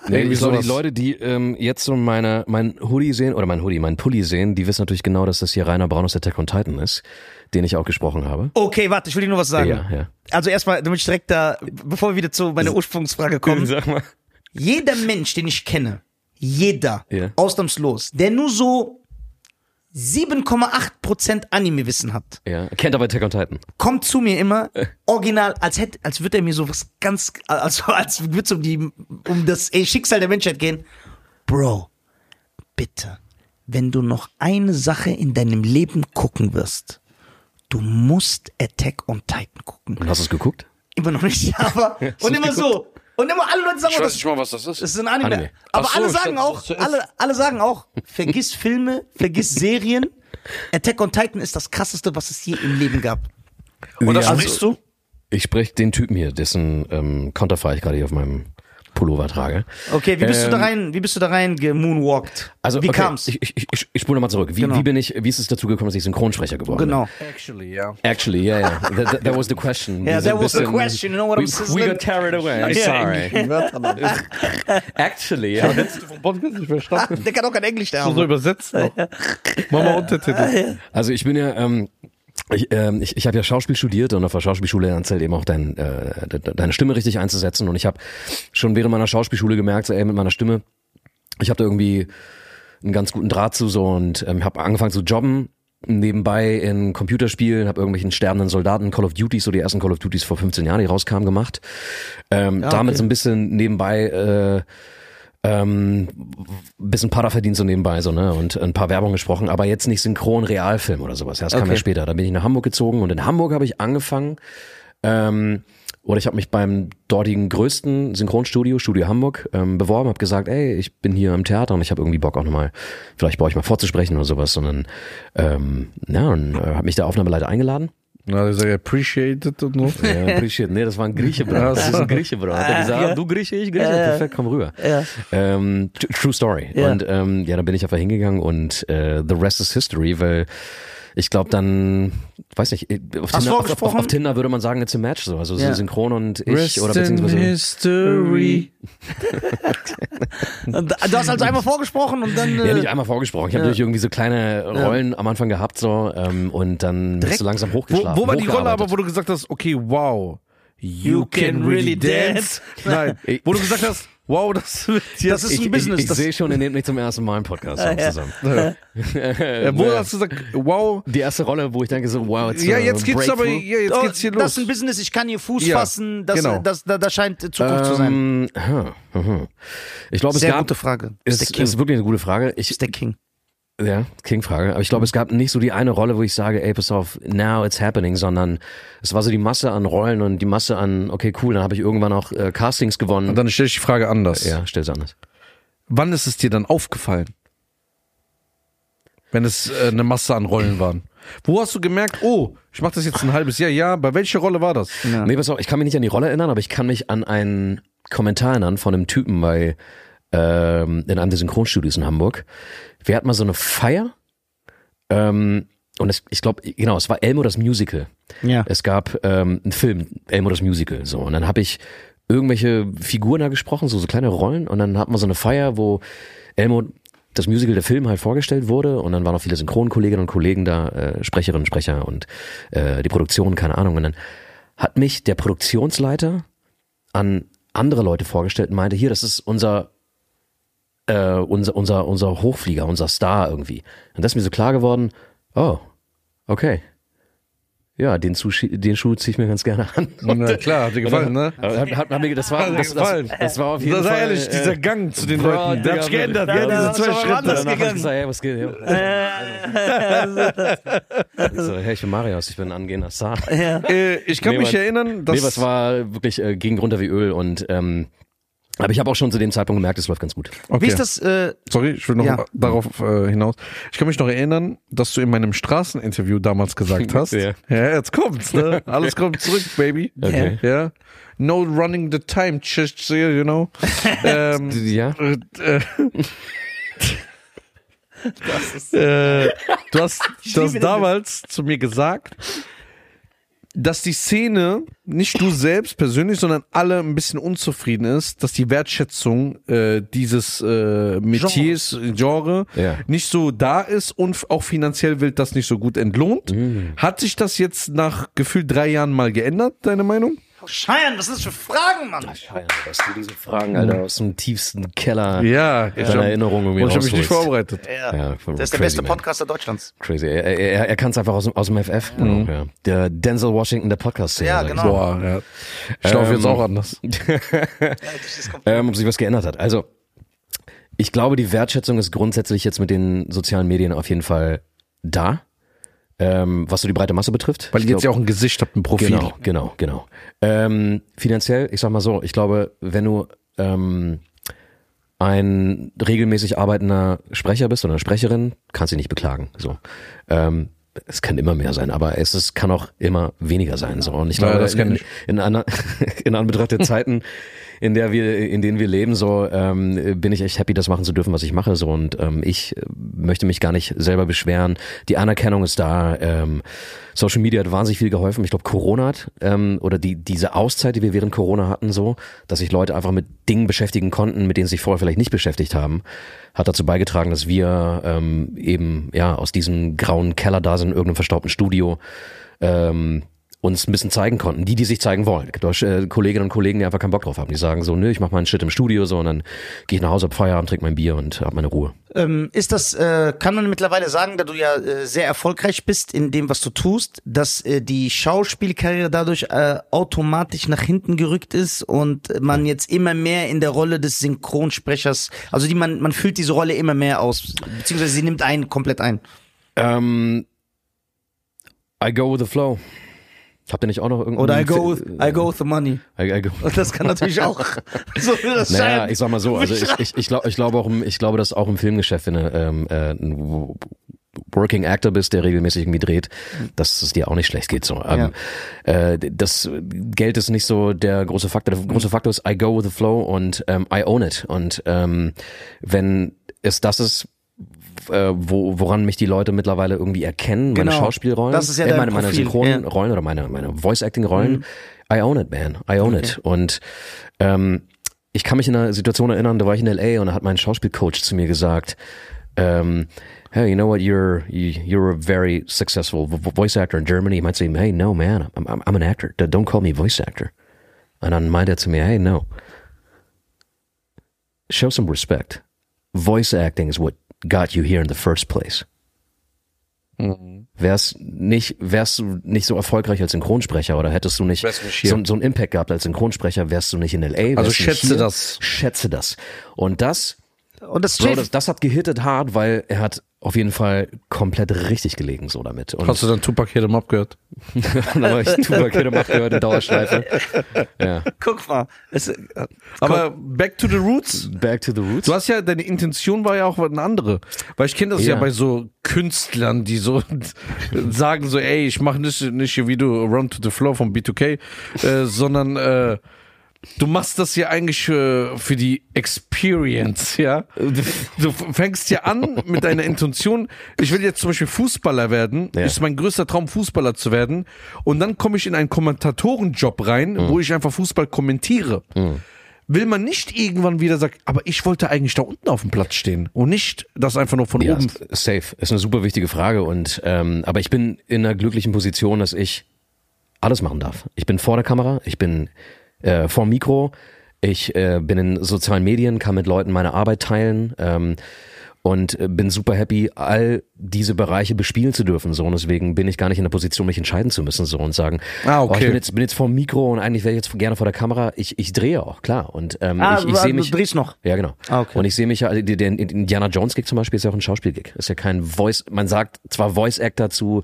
Nee, Irgendwie ich glaube, die. Leute, die ähm, jetzt so meine, mein Hoodie sehen, oder mein Hoodie, mein Pulli sehen, die wissen natürlich genau, dass das hier Rainer Braun aus Attack on Titan ist, den ich auch gesprochen habe. Okay, warte, ich will dir nur was sagen. Ja, ja. Also erstmal, damit ich direkt da, bevor wir wieder zu meiner Ursprungsfrage kommen. Sag mal. Jeder Mensch, den ich kenne, jeder, Ja. ausnahmslos, der nur so 7,8% Anime-Wissen hat, Ja, kennt aber Attack on Titan. kommt zu mir immer original, als hätte, als würde er mir so was ganz, also als würde es um die, um das ey, Schicksal der Menschheit gehen. Bro, bitte, wenn du noch eine Sache in deinem Leben gucken wirst, du musst Attack on Titan gucken. Und hast du es geguckt? Immer noch nicht, *laughs* aber, und immer so. Und immer alle Leute sagen, Ich oh, weiß das, nicht mal, was das ist. das ist ein Anime. Anime. Aber so, alle sagen dachte, auch, alle, alle sagen auch, vergiss Filme, vergiss Serien. Attack on Titan ist das krasseste, was es je im Leben gab. Und das Ja, sprichst du? Ich spreche den Typen hier, dessen ähm, Konterfei ich gerade hier auf meinem Pullover trage. Okay, wie bist du Ähm, da rein, wie bist du da rein gemoonwalkt? Also, wie okay, kam's? Ich, ich, ich, ich spule nochmal zurück. Wie, Genau. wie bin ich, wie ist es dazu gekommen, dass ich Synchronsprecher geworden Genau. Actually, ja. bin? Actually, yeah, yeah. That, that, that was the question. *laughs* Yeah, that was the question, you know what I'm saying? We got carried away. I'm sorry. *laughs* Actually, ja. Hättest du vom Podcast nicht verstanden? *laughs* Der kann auch kein Englisch, der So Arme. übersetzen. Mach mal Untertitel. Also ich bin ja, ähm, ich, ähm, ich, ich habe ja Schauspiel studiert und auf der Schauspielschule lernst halt eben auch dein, äh, de- de- deine Stimme richtig einzusetzen. Und ich habe schon während meiner Schauspielschule gemerkt, so, ey, mit meiner Stimme, ich habe da irgendwie einen ganz guten Draht zu so und ähm, habe angefangen zu jobben nebenbei in Computerspielen, habe irgendwelchen sterbenden Soldaten Call of Duty, so die ersten Call of Duties vor 15 Jahren, die rauskamen, gemacht. Ähm, Damit okay. so ein bisschen nebenbei äh, ähm, bisschen Para verdient so nebenbei so ne und ein paar Werbung gesprochen, aber jetzt nicht synchron Realfilm oder sowas. Ja, Das kam Okay. ja später. Da bin ich nach Hamburg gezogen und in Hamburg habe ich angefangen. Ähm, oder ich habe mich beim dortigen größten Synchronstudio, Studio Hamburg, ähm, beworben, habe gesagt, ey, ich bin hier im Theater und ich habe irgendwie Bock auch nochmal, vielleicht bei euch mal vorzusprechen oder sowas, sondern ähm, ja, und äh, habe mich der Aufnahmeleiter eingeladen. Na, das ist ja appreciated und so. Ja, Grieche, nee, das war ein Grieche, Bro. Das ist ein Grieche, Bro. Hat er gesagt, Ja. du Grieche, ich Grieche, perfekt, komm rüber. Ja. Ähm, true Story. Ja. Und ähm, ja, da bin ich einfach hingegangen und äh, the rest is history, weil ich glaube dann, weiß nicht, auf Tinder, auf, auf, auf Tinder würde man sagen, it's a match, so, also Ja. synchron und ich oder beziehungsweise History. *laughs* Du hast also einmal vorgesprochen und dann. ja, Äh, nicht einmal vorgesprochen. Ich habe natürlich irgendwie so kleine Rollen am Anfang gehabt so ähm, und dann bist du langsam Wo, hochgeschlafen. wo war die Rolle aber, wo du gesagt hast, okay, wow, you, You can really dance? Nein, wo du gesagt hast, wow, das wird Das jetzt. ist Ich, ein Business. ich, ich das, sehe schon, ihr nehmt nicht zum ersten Mal einen Podcast ja. zusammen. äh, wo hast du gesagt, wow, Die erste Rolle, wo ich denke so, wow, jetzt ja, jetzt geht's aber, ja, jetzt oh, geht's hier das los. ist ein Business, ich kann hier Fuß Ja, fassen. Das, genau. das, das, das scheint Zukunft zu sein. Ähm, hm, hm. Ich glaube, es Sehr gab. gute Frage. Ist, Ist der King. ist wirklich eine gute Frage. Ich, Ist der King. Ja, King-Frage. Aber ich glaube, es gab nicht so die eine Rolle, wo ich sage, ey, pass auf, now it's happening, sondern es war so die Masse an Rollen und die Masse an, okay, cool, dann habe ich irgendwann auch äh, Castings gewonnen. Und dann stelle ich die Frage anders. ja, stell's anders. Wann ist es dir dann aufgefallen? Wenn es äh, eine Masse an Rollen waren. Wo hast du gemerkt, oh, ich mache das jetzt ein halbes Jahr, ja, bei welcher Rolle war das? Ja. Nee, pass auf, ich kann mich nicht an die Rolle erinnern, aber ich kann mich an einen Kommentar erinnern von einem Typen bei ähm, in einem der Synchronstudios in Hamburg. Wir hatten mal so eine Feier ähm, und es, ich glaube, genau, es war Elmo das Musical. Ja. Es gab ähm, einen Film, Elmo das Musical, so. Und dann habe ich irgendwelche Figuren da gesprochen, so, so kleine Rollen. Und dann hatten wir so eine Feier, wo Elmo das Musical, der Film halt vorgestellt wurde. Und dann waren auch viele Synchronkolleginnen und Kollegen da, äh, Sprecherinnen, Sprecher und äh, die Produktion, keine Ahnung. Und dann hat mich der Produktionsleiter an andere Leute vorgestellt und meinte, hier, das ist unser äh, unser, unser, unser Hochflieger, unser Star irgendwie. Und das ist mir so klar geworden, oh, okay. Ja, den, Sushi, den Schuh ziehe ich mir ganz gerne an. Na klar, hat dir gefallen, ne? Hat, hat, hat mir, das, war, das, das, das war auf jeden Sei Fall. ehrlich, äh, dieser Gang zu den Bro, Leuten, der hat sich geändert. ja, Ja, diese zwei Schritte. Danach ich gegangen. gesagt, hey, was geht? Ja. *laughs* so, hey, ich bin Marius, ich bin angehender Star. Äh, ich kann Nee, mich aber- erinnern, dass Nee, was war wirklich, äh, ging runter wie Öl und, ähm, aber ich habe auch schon zu dem Zeitpunkt gemerkt, es läuft ganz gut. Okay. Wie ist das? Äh, Sorry, ich will noch Ja. darauf äh, hinaus. Ich kann mich noch erinnern, dass du in meinem Straßeninterview damals gesagt hast. *laughs* Ja. ja, jetzt kommt's, ne? Alles kommt zurück, Baby. Okay. Ja. No running the time, just, you know. *laughs* ähm, Ja? äh, äh, äh, du hast, du hast damals zu mir gesagt, dass die Szene, nicht du selbst persönlich, sondern alle ein bisschen unzufrieden ist, dass die Wertschätzung äh, dieses äh, Metiers, Genre, Ja. nicht so da ist und auch finanziell wird das nicht so gut entlohnt. Mhm. Hat sich das jetzt nach gefühlt drei Jahren mal geändert, deine Meinung? Scheiern, was sind das für Fragen, Mann? Scheiße, dass du diese Fragen, Alter, aus dem tiefsten Keller Ja, ich deiner Erinnerung irgendwie Und ich habe mich nicht vorbereitet. Ja. Ja, das ist der beste man. Podcaster Deutschlands. Crazy. Er, er, er kann es einfach aus, dem- aus dem FF. Mhm. Ja. Der Denzel Washington der Podcast-Szene. Ja, sag ich genau. Boah, ja. Ich laufe jetzt Ähm, auch anders. *laughs* ähm, ob sich was geändert hat. Also, ich glaube, die Wertschätzung ist grundsätzlich jetzt mit den sozialen Medien auf jeden Fall da. Ähm, was so die breite Masse betrifft. Weil ihr jetzt ja auch ein Gesicht habt, ein Profil. Genau, genau, genau. Ähm, finanziell, ich sag mal so, ich glaube, wenn du ähm, ein regelmäßig arbeitender Sprecher bist oder eine Sprecherin, kannst du dich nicht beklagen. So. Ähm, es kann immer mehr sein, aber es ist, kann auch immer weniger sein. So. Und ich Ja, glaube, das kenn in, ich. in, einer, *laughs* in Anbetracht der Zeiten, *laughs* in der wir, in denen wir leben, so ähm, bin ich echt happy, das machen zu dürfen, was ich mache. So und ähm, ich äh, möchte mich gar nicht selber beschweren. Die Anerkennung ist da. Ähm, Social Media hat wahnsinnig viel geholfen. Ich glaube, Corona hat ähm, oder die diese Auszeit, die wir während Corona hatten, so, dass sich Leute einfach mit Dingen beschäftigen konnten, mit denen sie sich vorher vielleicht nicht beschäftigt haben, hat dazu beigetragen, dass wir ähm, eben ja aus diesem grauen Keller da sind, in irgendeinem verstaubten Studio. Ähm, uns ein bisschen zeigen konnten, die, die sich zeigen wollen. Es gibt auch äh, Kolleginnen und Kollegen, die einfach keinen Bock drauf haben. Die sagen so, nö, ich mach mal einen Shit im Studio so und dann gehe ich nach Hause, hab Feierabend, trinke mein Bier und hab meine Ruhe. Ähm, ist das, äh, kann man mittlerweile sagen, da du ja äh, sehr erfolgreich bist in dem, was du tust, dass äh, die Schauspielkarriere dadurch äh, automatisch nach hinten gerückt ist und man jetzt immer mehr in der Rolle des Synchronsprechers, also die man, man füllt diese Rolle immer mehr aus, beziehungsweise sie nimmt einen komplett ein. Ähm, I go with the flow. Habt ihr nicht auch noch irgendein... Oder I go with, I go with the money. I, I go. *laughs* Das kann natürlich *laughs* auch *laughs* so das Naja, scheint. ich sag mal so, also ich, ich, ich glaube ich glaube auch im, ich glaube, dass auch im Filmgeschäft, wenn du ähm, äh, ein Working Actor bist, der regelmäßig irgendwie dreht, dass es dir auch nicht schlecht geht. So. Ähm, äh, das Geld ist nicht so der große Faktor. Der große Faktor ist I go with the flow und ähm, I own it. Und ähm, wenn es das ist, äh, wo, woran mich die Leute mittlerweile irgendwie erkennen, meine Genau. Schauspielrollen, Das ist ja äh, meine, meine Synchronrollen oder meine, meine Voice-Acting-Rollen, I own it, man. I own it. Und ähm, ich kann mich in einer Situation erinnern, da war ich in L.A. und da hat mein Schauspielcoach zu mir gesagt, ähm, hey, you know what, you're, you- you're a very successful vo- voice actor in Germany. He might say, hey, no, man, I'm, I'm, I'm an actor. Don't call me voice actor. Und dann meint er zu mir, hey, no. show some respect. Voice acting is what got you here in the first place. Wär's nicht, wärst du nicht so erfolgreich als Synchronsprecher oder hättest du nicht, so, so einen Impact gehabt als Synchronsprecher, wärst du nicht in LA. Also wärst du nicht schätze das. Schätze das. Und das, Und das Bro, das, das hat gehittet hart, weil er hat auf jeden Fall komplett richtig gelegen so damit. Und Hast du dann Tupac Hit Up gehört? *laughs* dann habe ich Tupac Hit Up gehört in Dauerschleife. *laughs* Ja. guck mal. Es, äh, Aber back to the roots. Back to the roots. Du hast ja, deine Intention war ja auch eine andere. Weil ich kenne das ja. Ja. bei so Künstlern, die so *laughs* sagen so, ey, ich mache nicht, nicht hier wie du Run to the Floor von B2K, äh, sondern äh, du machst das ja eigentlich äh, für die Experience, ja. Du fängst ja an mit deiner Intention, ich will jetzt zum Beispiel Fußballer werden, Ja. ist mein größter Traum, Fußballer zu werden. Und dann komme ich in einen Kommentatorenjob rein, Mhm. wo ich einfach Fußball kommentiere will man nicht irgendwann wieder sagen, aber ich wollte eigentlich da unten auf dem Platz stehen und nicht das einfach nur von Ja, oben. safe. Ist eine super wichtige Frage und ähm, aber ich bin in einer glücklichen Position, dass ich alles machen darf. Ich bin vor der Kamera, ich bin äh, vor dem Mikro, ich äh, bin in sozialen Medien, kann mit Leuten meine Arbeit teilen ähm, und äh, bin super happy, all diese Bereiche bespielen zu dürfen. So und deswegen bin ich gar nicht in der Position, mich entscheiden zu müssen so und sagen, Ah, oh, ich okay. bin jetzt bin jetzt vor dem Mikro und eigentlich wäre ich jetzt gerne vor der Kamera. Ich ich drehe auch klar und ähm, ah, ich, ich du sehe mich drehst noch. ja, genau. Ah, okay. Und ich sehe mich ja, also der, der Indiana Jones Gig zum Beispiel ist ja auch ein Schauspielgig. Ist ja kein Voice, man sagt zwar Voice Actor zu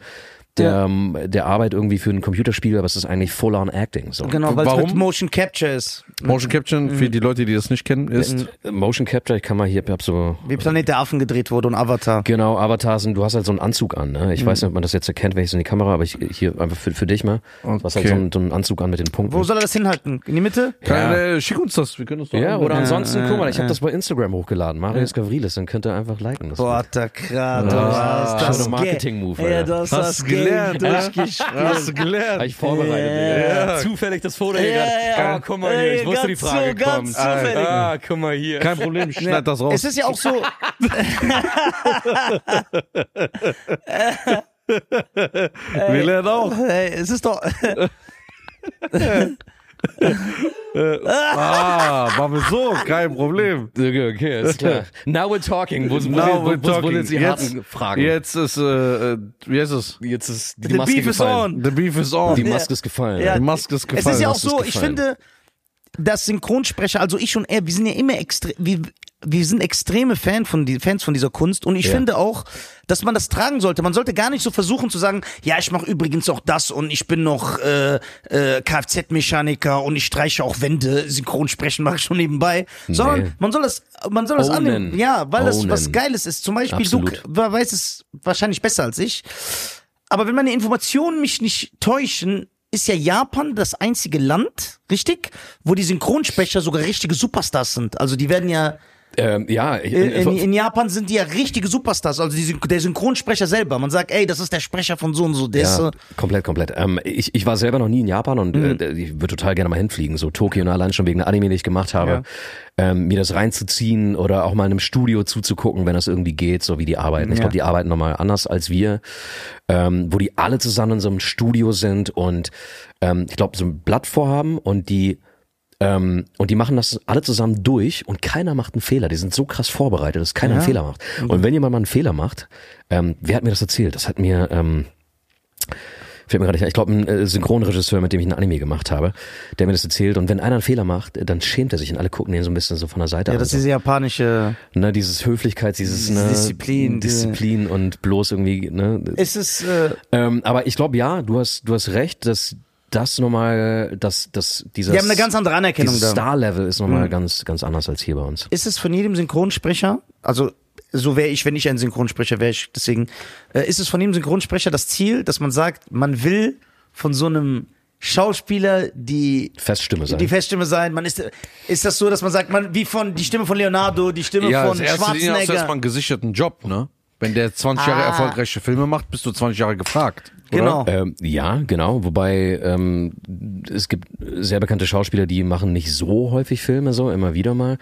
der, ähm, der Arbeit irgendwie für ein Computerspiel, aber es ist eigentlich full on acting. So. Genau, weil es Motion Capture ist. Motion Capture, für die Leute, die das nicht kennen, ist. Motion Capture, ich kann mal hier, ich hab so, Wie Planet der Affen gedreht wurde und Avatar. genau, Avatar sind, du hast halt so einen Anzug an, ne? Ich weiß nicht, ob man das jetzt erkennt, wenn ich so in die Kamera, aber ich, hier einfach für, für dich mal. Du hast halt Okay. so einen, so einen Anzug an mit den Punkten. Wo soll er das hinhalten? In die Mitte? Kein, äh, schick uns das, wir können uns doch ja, oder Ja, ansonsten, ja, guck mal, ich habe ja. das bei Instagram hochgeladen, Marius Gavrilis, dann könnt ihr einfach liken. Das Boah, der Krat, du Ah, hast das Marketing-Move, Ja, hast, Hast das du gelernt, Game ja? durchgespielt. Hast du gelernt? Hab ich vorbereitet, Ja. Digga. Zufällig das Foto hier Ja, gerade. ja. Ah, guck mal hier, ich wusste die ganz Frage so, ganz kommt. zufällig. Ah, guck mal hier. Kein Problem, ich schneid das raus. Es ist ja auch so, *laughs* *laughs* wir lernen auch. Ey, es ist doch, *laughs* Ah, machen wir so, kein Problem. Okay, okay, ist klar. Now we're talking. Wo, Now wo, we're wo, wo talking. sind die Jetzt- harten Fragen? Jetzt ist, äh, äh, wie heißt es? Jetzt ist die the Maske beef is gefallen. on. The beef is on. Die Maske ist gefallen. Ja, Die Maske ist Es gefallen. ist ja auch so, ich finde, dass Synchronsprecher, also ich und er, wir sind ja immer extrem, wir, wir sind extreme Fan von die, Fans von dieser Kunst und ich Ja. finde auch, dass man das tragen sollte. Man sollte gar nicht so versuchen zu sagen, ja, ich mache übrigens auch das und ich bin noch äh, äh, Kfz-Mechaniker und ich streiche auch Wände, Synchronsprechen mache ich schon nebenbei, sondern man soll das, man soll das Ownen. annehmen. Ja, weil das Ownen. was Geiles ist. Zum Beispiel, Absolut. du weißt es wahrscheinlich besser als ich. Aber wenn meine Informationen mich nicht täuschen, ist ja Japan das einzige Land, richtig, wo die Synchronsprecher sogar richtige Superstars sind. Also die werden ja Ähm, ja, ich, in, in, in Japan sind die ja richtige Superstars. Also die, der Synchronsprecher selber. Man sagt, ey, das ist der Sprecher von so und so. Der ist, Ja, äh, komplett, komplett. Ähm, ich, ich war selber noch nie in Japan und Mhm. äh, ich würde total gerne mal hinfliegen. So Tokio und allein schon wegen der Anime, die ich gemacht habe. Ähm, mir das reinzuziehen oder auch mal in einem Studio zuzugucken, wenn das irgendwie geht, so wie die arbeiten. Ich Ja. glaube, die arbeiten nochmal anders als wir, ähm, wo die alle zusammen in so einem Studio sind und ähm, ich glaube, so ein Blatt vorhaben und die ähm, und die machen das alle zusammen durch und keiner macht einen Fehler. Die sind so krass vorbereitet, dass keiner einen Fehler macht. Und wenn jemand mal einen Fehler macht, ähm, wer hat mir das erzählt? Das hat mir, ähm, fällt mir gerade nicht ein, ich glaube ein äh, Synchronregisseur, mit dem ich ein Anime gemacht habe, der mir das erzählt. Und wenn einer einen Fehler macht, dann schämt er sich und alle gucken ihn so ein bisschen so von der Seite ja, an. das ist diese japanische. ne, dieses Höflichkeit, dieses Diese ne, Disziplin, Disziplin und bloß irgendwie. Ne, Es ist, äh, ähm, aber ich glaube, ja, du hast, du hast recht, dass das nochmal, dass, dass dieser die haben eine ganz andere Anerkennung dieses da. Star-Level ist nochmal ganz, ganz anders als hier bei uns. Ist es von jedem Synchronsprecher, also so wäre ich, wenn ich ein Synchronsprecher wäre, ich deswegen, äh, ist es von jedem Synchronsprecher das Ziel, dass man sagt, man will von so einem Schauspieler die Feststimme sein. die Feststimme sein. Man ist, ist das so, dass man sagt, man wie von die Stimme von Leonardo, die Stimme Ja, von als hast du erstmal Schwarzenegger. einen gesicherten Job, ne? Wenn der 20 Jahre Ah. erfolgreiche Filme macht, bist du 20 Jahre gefragt. oder? Genau. Ähm, ja, genau. Wobei ähm, es gibt sehr bekannte Schauspieler, die machen nicht so häufig Filme, so immer wieder mal.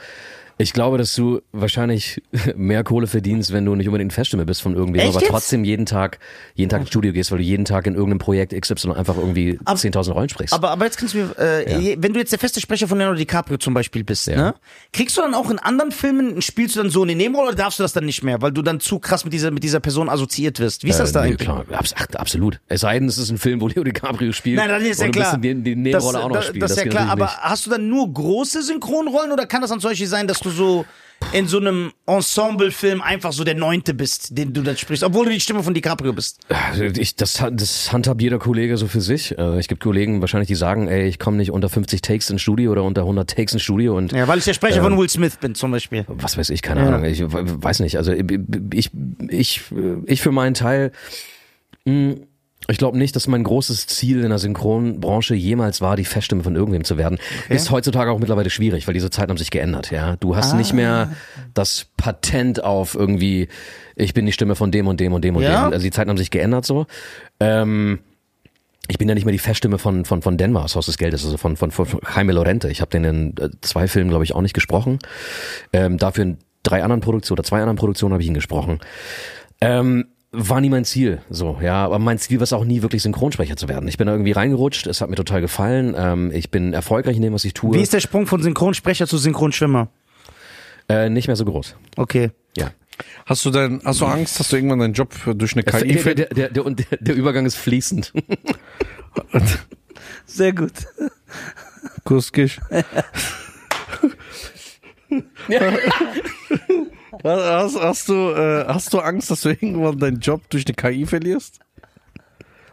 Ich glaube, dass du wahrscheinlich *laughs* mehr Kohle verdienst, wenn du nicht unbedingt Feststimme bist von irgendwem, aber jetzt? trotzdem jeden Tag, jeden Tag ins Studio gehst, weil du jeden Tag in irgendeinem Projekt XY einfach irgendwie 10.000 Rollen sprichst. Aber, aber jetzt kannst du mir, äh, je- wenn du jetzt der feste Sprecher von Leonardo DiCaprio zum Beispiel bist, Ja. ne? Kriegst du dann auch in anderen Filmen, spielst du dann so eine Nebenrolle oder darfst du das dann nicht mehr, weil du dann zu krass mit dieser, mit dieser Person assoziiert wirst? Wie ist das da Äh, nee, eigentlich? Klar, abs absolut. Es sei denn, es ist ein Film, wo Leo DiCaprio spielt. Nein, dann ist ja klar. die, die Nebenrolle das, auch noch das, spielen. das ist ja klar, aber hast du dann nur große Synchronrollen oder kann das dann zum Beispiel sein, dass du so in so einem Ensemble-Film einfach so der Neunte bist, den du dann sprichst, obwohl du die Stimme von DiCaprio bist? nicht. Ich, das, das handhabt jeder Kollege so für sich. Äh, Ich gibt Kollegen wahrscheinlich, die sagen, ey, ich komme nicht unter 50 Takes ins Studio oder unter 100 Takes ins Studio und Ja, weil ich der Sprecher Ähm. von Will Smith bin zum Beispiel. was weiß ich, keine Ahnung. Ich we- weiß nicht. Also ich, ich, ich für meinen Teil, mh, ich glaube nicht, dass mein großes Ziel in der Synchronbranche jemals war, die Feststimme von irgendwem zu werden. Ist heutzutage auch mittlerweile schwierig, weil diese Zeiten haben sich geändert. Ja, du hast nicht mehr das Patent auf irgendwie, ich bin die Stimme von dem und dem und dem und Ja? dem. Also die Zeiten haben sich geändert so. Ähm, ich bin ja nicht mehr die Feststimme von von von Denver aus Haus des Geldes, also von von, von Jaime Lorente. Ich habe den in äh, zwei Filmen, glaube ich, auch nicht gesprochen. Ähm, dafür in drei anderen Produktionen oder zwei anderen Produktionen habe ich ihn gesprochen. Ähm, war nie mein Ziel, so, ja, aber mein Ziel war es auch nie wirklich Synchronsprecher zu werden. Ich bin da irgendwie reingerutscht, es hat mir total gefallen, ähm, ich bin erfolgreich in dem, was ich tue, Wie ist der Sprung von Synchronsprecher zu Synchronschwimmer? äh, nicht mehr so groß. Okay. Ja. Hast du denn, hast du Angst, dass du irgendwann deinen Job durch eine KI Der, ver- der, der, der, der, der Übergang ist fließend. *laughs* Sehr gut. Kuskisch. *laughs* *laughs* hast, hast, du, äh, hast du Angst, dass du irgendwann deinen Job durch eine KI verlierst?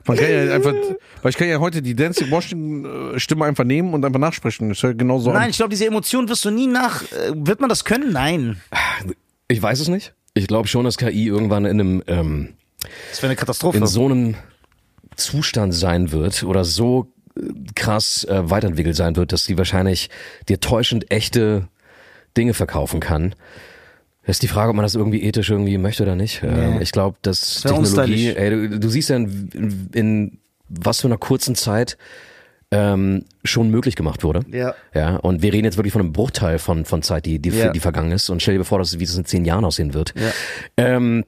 Man kann ja einfach, weil ich kann ja heute die Dancing Washington äh, Stimme einfach nehmen und einfach nachsprechen. Das hört genauso Nein, an. ich glaube, diese Emotion wirst du nie nach. Äh, wird man das können? Nein. Ich weiß es nicht. Ich glaube schon, dass KI irgendwann in einem ähm, Das wäre eine Katastrophe. in so einem Zustand sein wird oder so äh, krass äh, weiterentwickelt sein wird, dass sie wahrscheinlich dir täuschend echte Dinge verkaufen kann. Das ist die Frage, ob man das irgendwie ethisch irgendwie möchte oder nicht. Ähm, Nee. Ich glaube, dass Technologie, ey, du, du siehst ja in, in, in was für einer kurzen Zeit ähm, schon möglich gemacht wurde. Ja. Ja, und wir reden jetzt wirklich von einem Bruchteil von, von Zeit, die, die, Ja. die vergangen ist. Und stell dir vor, dass, wie das in zehn Jahren aussehen wird. Ja. Ähm,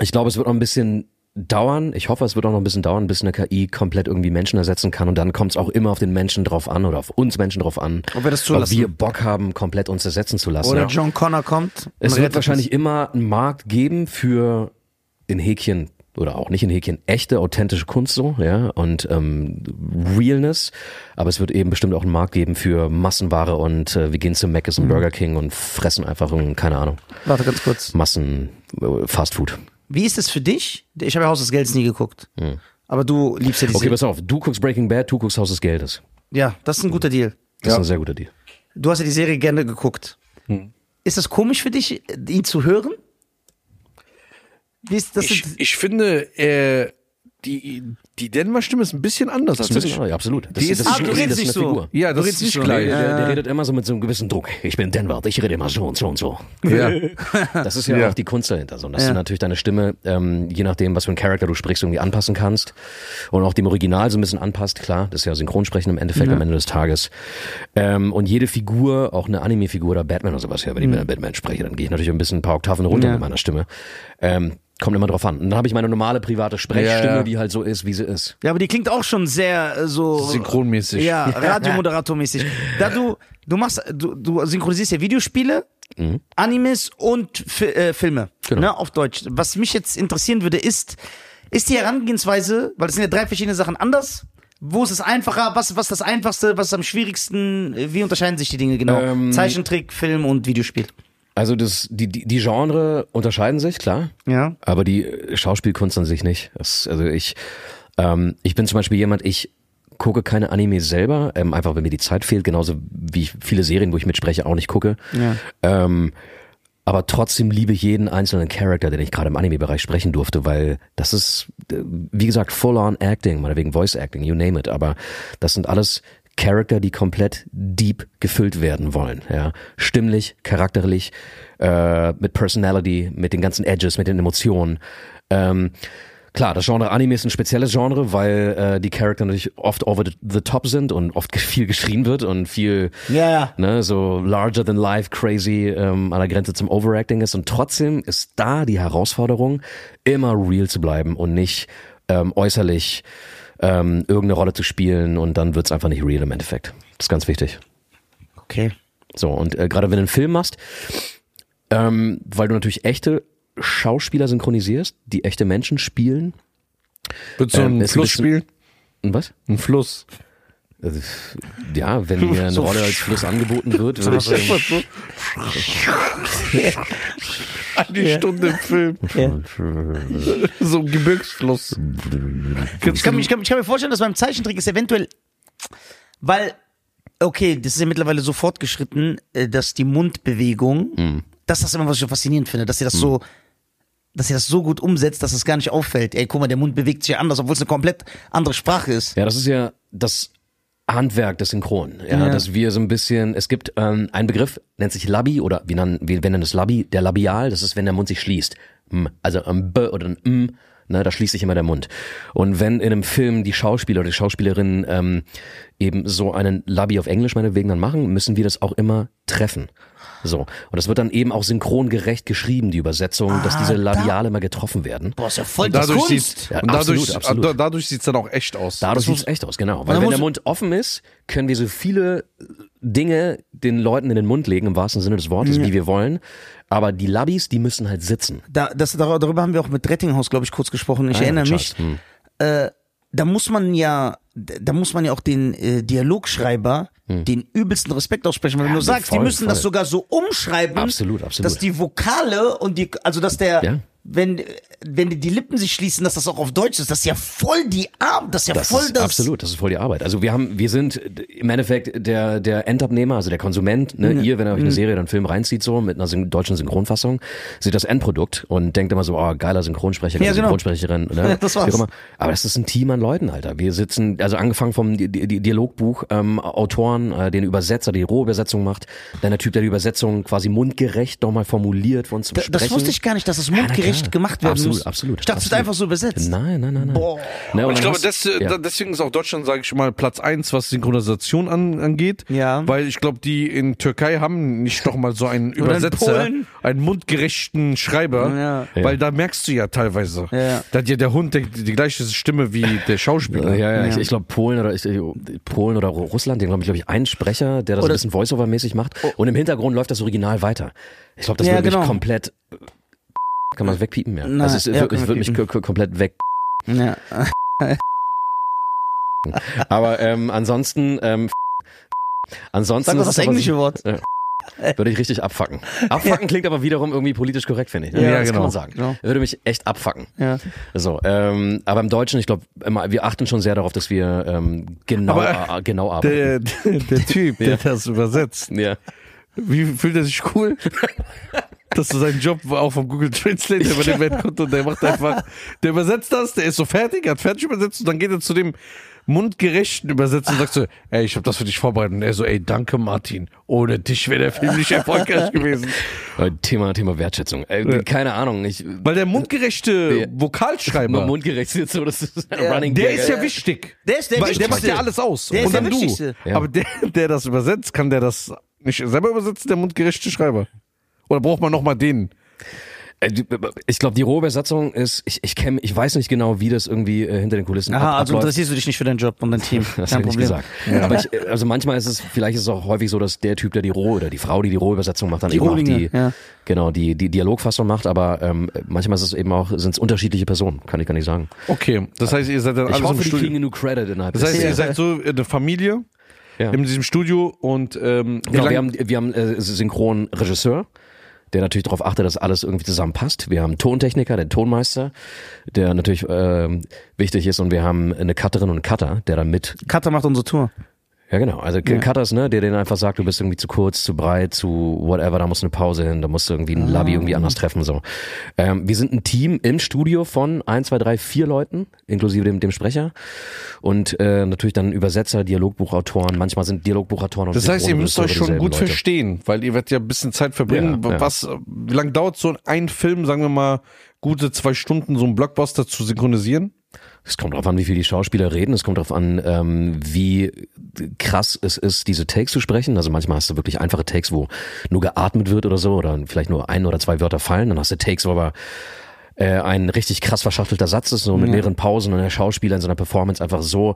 ich glaube, es wird noch ein bisschen dauern. Ich hoffe, es wird auch noch ein bisschen dauern, bis eine KI komplett irgendwie Menschen ersetzen kann. Und dann kommt es auch immer auf den Menschen drauf an oder auf uns Menschen drauf an, Ob wir das ob zulassen. wir Bock haben, komplett uns ersetzen zu lassen. Oder ja. John Connor kommt. Es wird wahrscheinlich immer einen Markt geben für in Häkchen oder auch nicht in Häkchen echte, authentische Kunst so, ja, und ähm, Realness. Aber es wird eben bestimmt auch einen Markt geben für Massenware und äh, wir gehen zu Mc's und Burger King und fressen einfach, keine Ahnung. Warte ganz kurz. Massen äh, Fast Food. Wie ist es für dich? Ich habe ja Haus des Geldes nie geguckt. Aber du liebst ja die Okay, Serie. pass auf, du guckst Breaking Bad, du guckst Haus des Geldes. Ja, das ist ein guter Deal. Das ist ein sehr guter Deal. Du hast ja die Serie gerne geguckt. Ist das komisch für dich, ihn zu hören? Wie ist das? Ich, ich finde, äh, die, die Denver-Stimme ist ein bisschen anders als Das ist bisschen, ja, absolut. Das, Die ist- das, Ah, ist, du das redest ist nicht eine so. Figur. Ja, Du das redest ist nicht gleich. Der, der redet immer so mit so einem gewissen Druck. Ich bin Denver, ich rede immer so und so und so. Ja. *laughs* Das ist ja, Ja. auch die Kunst dahinter, so, dass Ja. du natürlich deine Stimme, ähm, je nachdem, was für ein Charakter du sprichst, irgendwie anpassen kannst und auch dem Original so ein bisschen anpasst. Klar, das ist ja Synchronsprechen im Endeffekt am Ende des Tages. Ähm, und jede Figur, auch eine Anime-Figur oder Batman oder sowas, ja, wenn ich mit Batman spreche, dann gehe ich natürlich ein bisschen ein paar Oktaven runter Ja. mit meiner Stimme. Ähm, kommt immer drauf an. Und dann habe ich meine normale private Sprechstimme, Ja, ja. die halt so ist, wie sie ist. ja, aber die klingt auch schon sehr äh, so Synchronmäßig. Ja, *laughs* Radiomoderatormäßig. Da du du machst du, du synchronisierst ja Videospiele, Animes und Fi äh, Filme, Genau. ne, auf Deutsch. Was mich jetzt interessieren würde, ist ist die Herangehensweise, weil das sind ja drei verschiedene Sachen anders. Wo ist es einfacher? Was, was ist das Einfachste? Was ist am schwierigsten? Wie unterscheiden sich die Dinge genau? Ähm, Zeichentrick, Film und Videospiel. Also das, die, die, die Genre unterscheiden sich, klar. Ja. Aber die Schauspielkunst an sich nicht. Das, also ich, ähm, ich bin zum Beispiel jemand, ich gucke keine Anime selber, ähm, einfach wenn mir die Zeit fehlt, genauso wie ich viele Serien, wo ich mitspreche, auch nicht gucke. Ja. Ähm, aber trotzdem liebe ich jeden einzelnen Charakter, den ich gerade im Anime-Bereich sprechen durfte, weil das ist, äh, wie gesagt, full-on Acting, meinetwegen Voice-Acting, you name it. Aber das sind alles Charakter, die komplett deep gefüllt werden wollen. Ja, stimmlich, charakterlich, äh, mit Personality, mit den ganzen Edges, mit den Emotionen. Ähm, Klar, das Genre Anime ist ein spezielles Genre, weil äh, die Charakter natürlich oft over the, top sind und oft *laughs* viel geschrien wird und viel ja. ne, so larger than life, crazy ähm, an der Grenze zum Overacting ist. Und trotzdem ist da die Herausforderung, immer real zu bleiben und nicht ähm, äußerlich ähm, irgendeine Rolle zu spielen und dann wird's einfach nicht real im Endeffekt. Das ist ganz wichtig. Okay. So, und äh, gerade wenn du einen Film machst, ähm, weil du natürlich echte Schauspieler synchronisierst, die echte Menschen spielen. Würdest du Ähm, einen ein Fluss spielen? Und was? Ein Fluss. Also, ja, wenn mir eine So- *laughs* Rolle als Fluss angeboten wird, würde ich, Einfach so. Eine Stunde im Film. So ein Gebirgsfluss. Ich kann, mir- ich, kann, ich kann mir vorstellen, dass beim Zeichentrick ist eventuell, weil, okay, das ist ja mittlerweile so fortgeschritten, äh, dass die Mundbewegung, Mhm. das ist immer, was ich so faszinierend finde, dass sie das so, dass sie das so gut umsetzt, dass es gar nicht auffällt. Ey, guck mal, der Mund bewegt sich ja anders, obwohl es eine komplett andere Sprache ist. Ja, das ist ja das Handwerk des Synchron. Ja, Ja. dass wir so ein bisschen, es gibt ähm, einen Begriff, nennt sich Labi oder wir nennen, wir nennen es Labi, der Labial, das ist, wenn der Mund sich schließt. Also ein B oder ein M, ne, da schließt sich immer der Mund. Und wenn in einem Film die Schauspieler oder die Schauspielerin ähm, eben so einen Labi auf Englisch meinetwegen dann machen, müssen wir das auch immer treffen. So. Und das wird dann eben auch synchrongerecht geschrieben, die Übersetzung, dass diese da- Labiale mal getroffen werden. Boah, ist ja voll Und dadurch Kunst. sieht Ja, und dadurch, absolut, absolut. da- dadurch sieht's dann auch echt aus. Dadurch sieht's echt aus, genau. Weil wenn der Mund offen ist, können wir so viele Dinge den Leuten in den Mund legen, im wahrsten Sinne des Wortes, wie wir wollen. Aber die Labis, die müssen halt sitzen. Da, das, dar- darüber haben wir auch mit Rettinghaus, glaube ich, kurz gesprochen. Ich Ah ja, erinnere mich. Hm. Äh, da muss man ja, da muss man ja auch den äh, Dialogschreiber den übelsten Respekt aussprechen. Weil wenn du Hm. Ja, sagst, die voll, müssen das voll. sogar so umschreiben, Absolut, absolut. dass die Vokale und die, also dass der, Ja. Wenn, wenn die Lippen sich schließen, dass das auch auf Deutsch ist, das ist ja voll die Arbeit, das ist ja Das voll ist das. absolut, das ist voll die Arbeit. Also wir haben, wir sind im Endeffekt der der Endabnehmer, also der Konsument. Ne? Ihr, wenn ihr euch Mhm. eine Serie oder einen Film reinzieht so mit einer syn deutschen Synchronfassung, seht das Endprodukt und denkt immer so, oh geiler Synchronsprecher, Ja, genau. Synchronsprecherin. Ne? *laughs* Das war's. Aber das ist ein Team an Leuten, Alter. Wir sitzen, also angefangen vom Di Di Dialogbuch, ähm, Autoren, äh, den Übersetzer, der die Rohübersetzung macht, dann der Typ, der die Übersetzung quasi mundgerecht nochmal formuliert für uns zum Da- Sprechen. Das wusste ich gar nicht, dass es mundgerecht klar. gemacht werden Absolut, muss. absolut, Ich dachte, es einfach so übersetzt. Nein, nein, nein, nein. Boah. Ne, und ich glaube, das, ja. deswegen ist auch Deutschland, sage ich mal, Platz eins, was Synchronisation an, angeht. Ja. Weil ich glaube, die in Türkei haben nicht noch mal so einen Übersetzer, einen mundgerechten Schreiber. Ja. Weil da merkst du ja teilweise. Ja. Da hat ja der Hund die, die gleiche Stimme wie der Schauspieler. Ja, ja, ich, Ja. ich glaube Polen oder ich, Polen oder Russland, den glaube ich, glaube ich, einen Sprecher, der das Oder- ein bisschen Voiceover-mäßig macht. Und im Hintergrund läuft das Original weiter. Ich glaube, das Ja, würde genau. mich komplett. Kann man es wegpiepen, ja. Nein, also es, ja, ich würde mich komplett weg. Ja. *laughs* Aber ähm, ansonsten, ähm, ansonsten Sag ist das englische Wort. würde ich richtig abfacken. Abfacken klingt aber wiederum irgendwie politisch korrekt, finde ich. ne? Ja, das genau. kann man sagen. Genau. Würde mich echt abfacken. Ja. So, ähm, aber im Deutschen, ich glaube, wir achten schon sehr darauf, dass wir ähm, genau, Aber, äh, genau arbeiten. Der, der, der Typ, der *laughs* das übersetzt, ja. wie fühlt er sich cool? *laughs* Dass du seinen Job auch vom Google Translate übernehmen konnte und der macht einfach, der übersetzt das, der ist so fertig, er hat fertig übersetzt und dann geht er zu dem mundgerechten Übersetzer und sagt so, ey, ich habe das für dich vorbereitet. Und er so, ey, danke Martin, ohne dich wäre der Film nicht erfolgreich gewesen. *laughs* Äh, Thema, Thema Wertschätzung. Äh, Keine Ahnung, ich Weil der mundgerechte Der- Vokalschreiber, *laughs* mundgerecht jetzt so, das ist ein Ja. Running der Gag. ist ja wichtig. Der ist der Weil der macht Wichtigste. ja alles aus. Der ist und der dann du. Wichtigste. Ja. Aber der, der das übersetzt, kann der das nicht selber übersetzen, der mundgerechte Schreiber? Oder braucht man nochmal den? Äh, Ich glaube, die Rohübersetzung ist, ich, ich kenne, ich weiß nicht genau, wie das irgendwie äh, hinter den Kulissen ab, Aha, also abläuft. interessierst du dich nicht für deinen Job und dein Team. *laughs* Das Kein habe ich Problem. gesagt. Aber ich, äh, also manchmal ist es, vielleicht ist es auch häufig so, dass der Typ, der die Roh oder die Frau, die die Rohübersetzung macht, dann Die eben auch die, ja. genau, die, die Dialogfassung macht. Aber ähm, manchmal ist es eben auch, sind es unterschiedliche Personen, kann ich gar nicht sagen. Okay, das heißt, ihr seid dann Ich alles hoffe, die Studio. kriegen genug Credit innerhalb Das heißt, ihr seid so eine Familie ja. in diesem Studio und ähm, Genau, wir haben, wir haben äh, Synchronregisseur, der natürlich darauf achtet, dass alles irgendwie zusammenpasst. Wir haben einen Tontechniker, den Tonmeister, der natürlich ähm, wichtig ist und wir haben eine Cutterin und einen Cutter, der dann mit, Cutter macht unsere Tour. Ja, genau. Also Cutters, ne, der den einfach sagt, du bist irgendwie zu kurz, zu breit, zu whatever, da musst du eine Pause hin, da musst du irgendwie einen Labby irgendwie anders treffen, so. Ähm, wir sind ein Team im Studio von eins, zwei, drei, vier Leuten, inklusive dem, dem Sprecher. Und äh, natürlich dann Übersetzer, Dialogbuchautoren, manchmal sind Dialogbuchautoren und Das heißt, ihr müsst euch schon gut Leute. verstehen, weil ihr werdet ja ein bisschen Zeit verbringen. Ja, ja. Was, wie lange dauert so ein Film, sagen wir mal, gute zwei Stunden, so einen Blockbuster zu synchronisieren? Es kommt darauf an, wie viel die Schauspieler reden. Es kommt darauf an, ähm, wie krass es ist, diese Takes zu sprechen. Also manchmal hast du wirklich einfache Takes, wo nur geatmet wird oder so, oder vielleicht nur ein oder zwei Wörter fallen. Dann hast du Takes, wo aber äh, ein richtig krass verschachtelter Satz ist, so mit mehreren Pausen und der Schauspieler in seiner Performance einfach so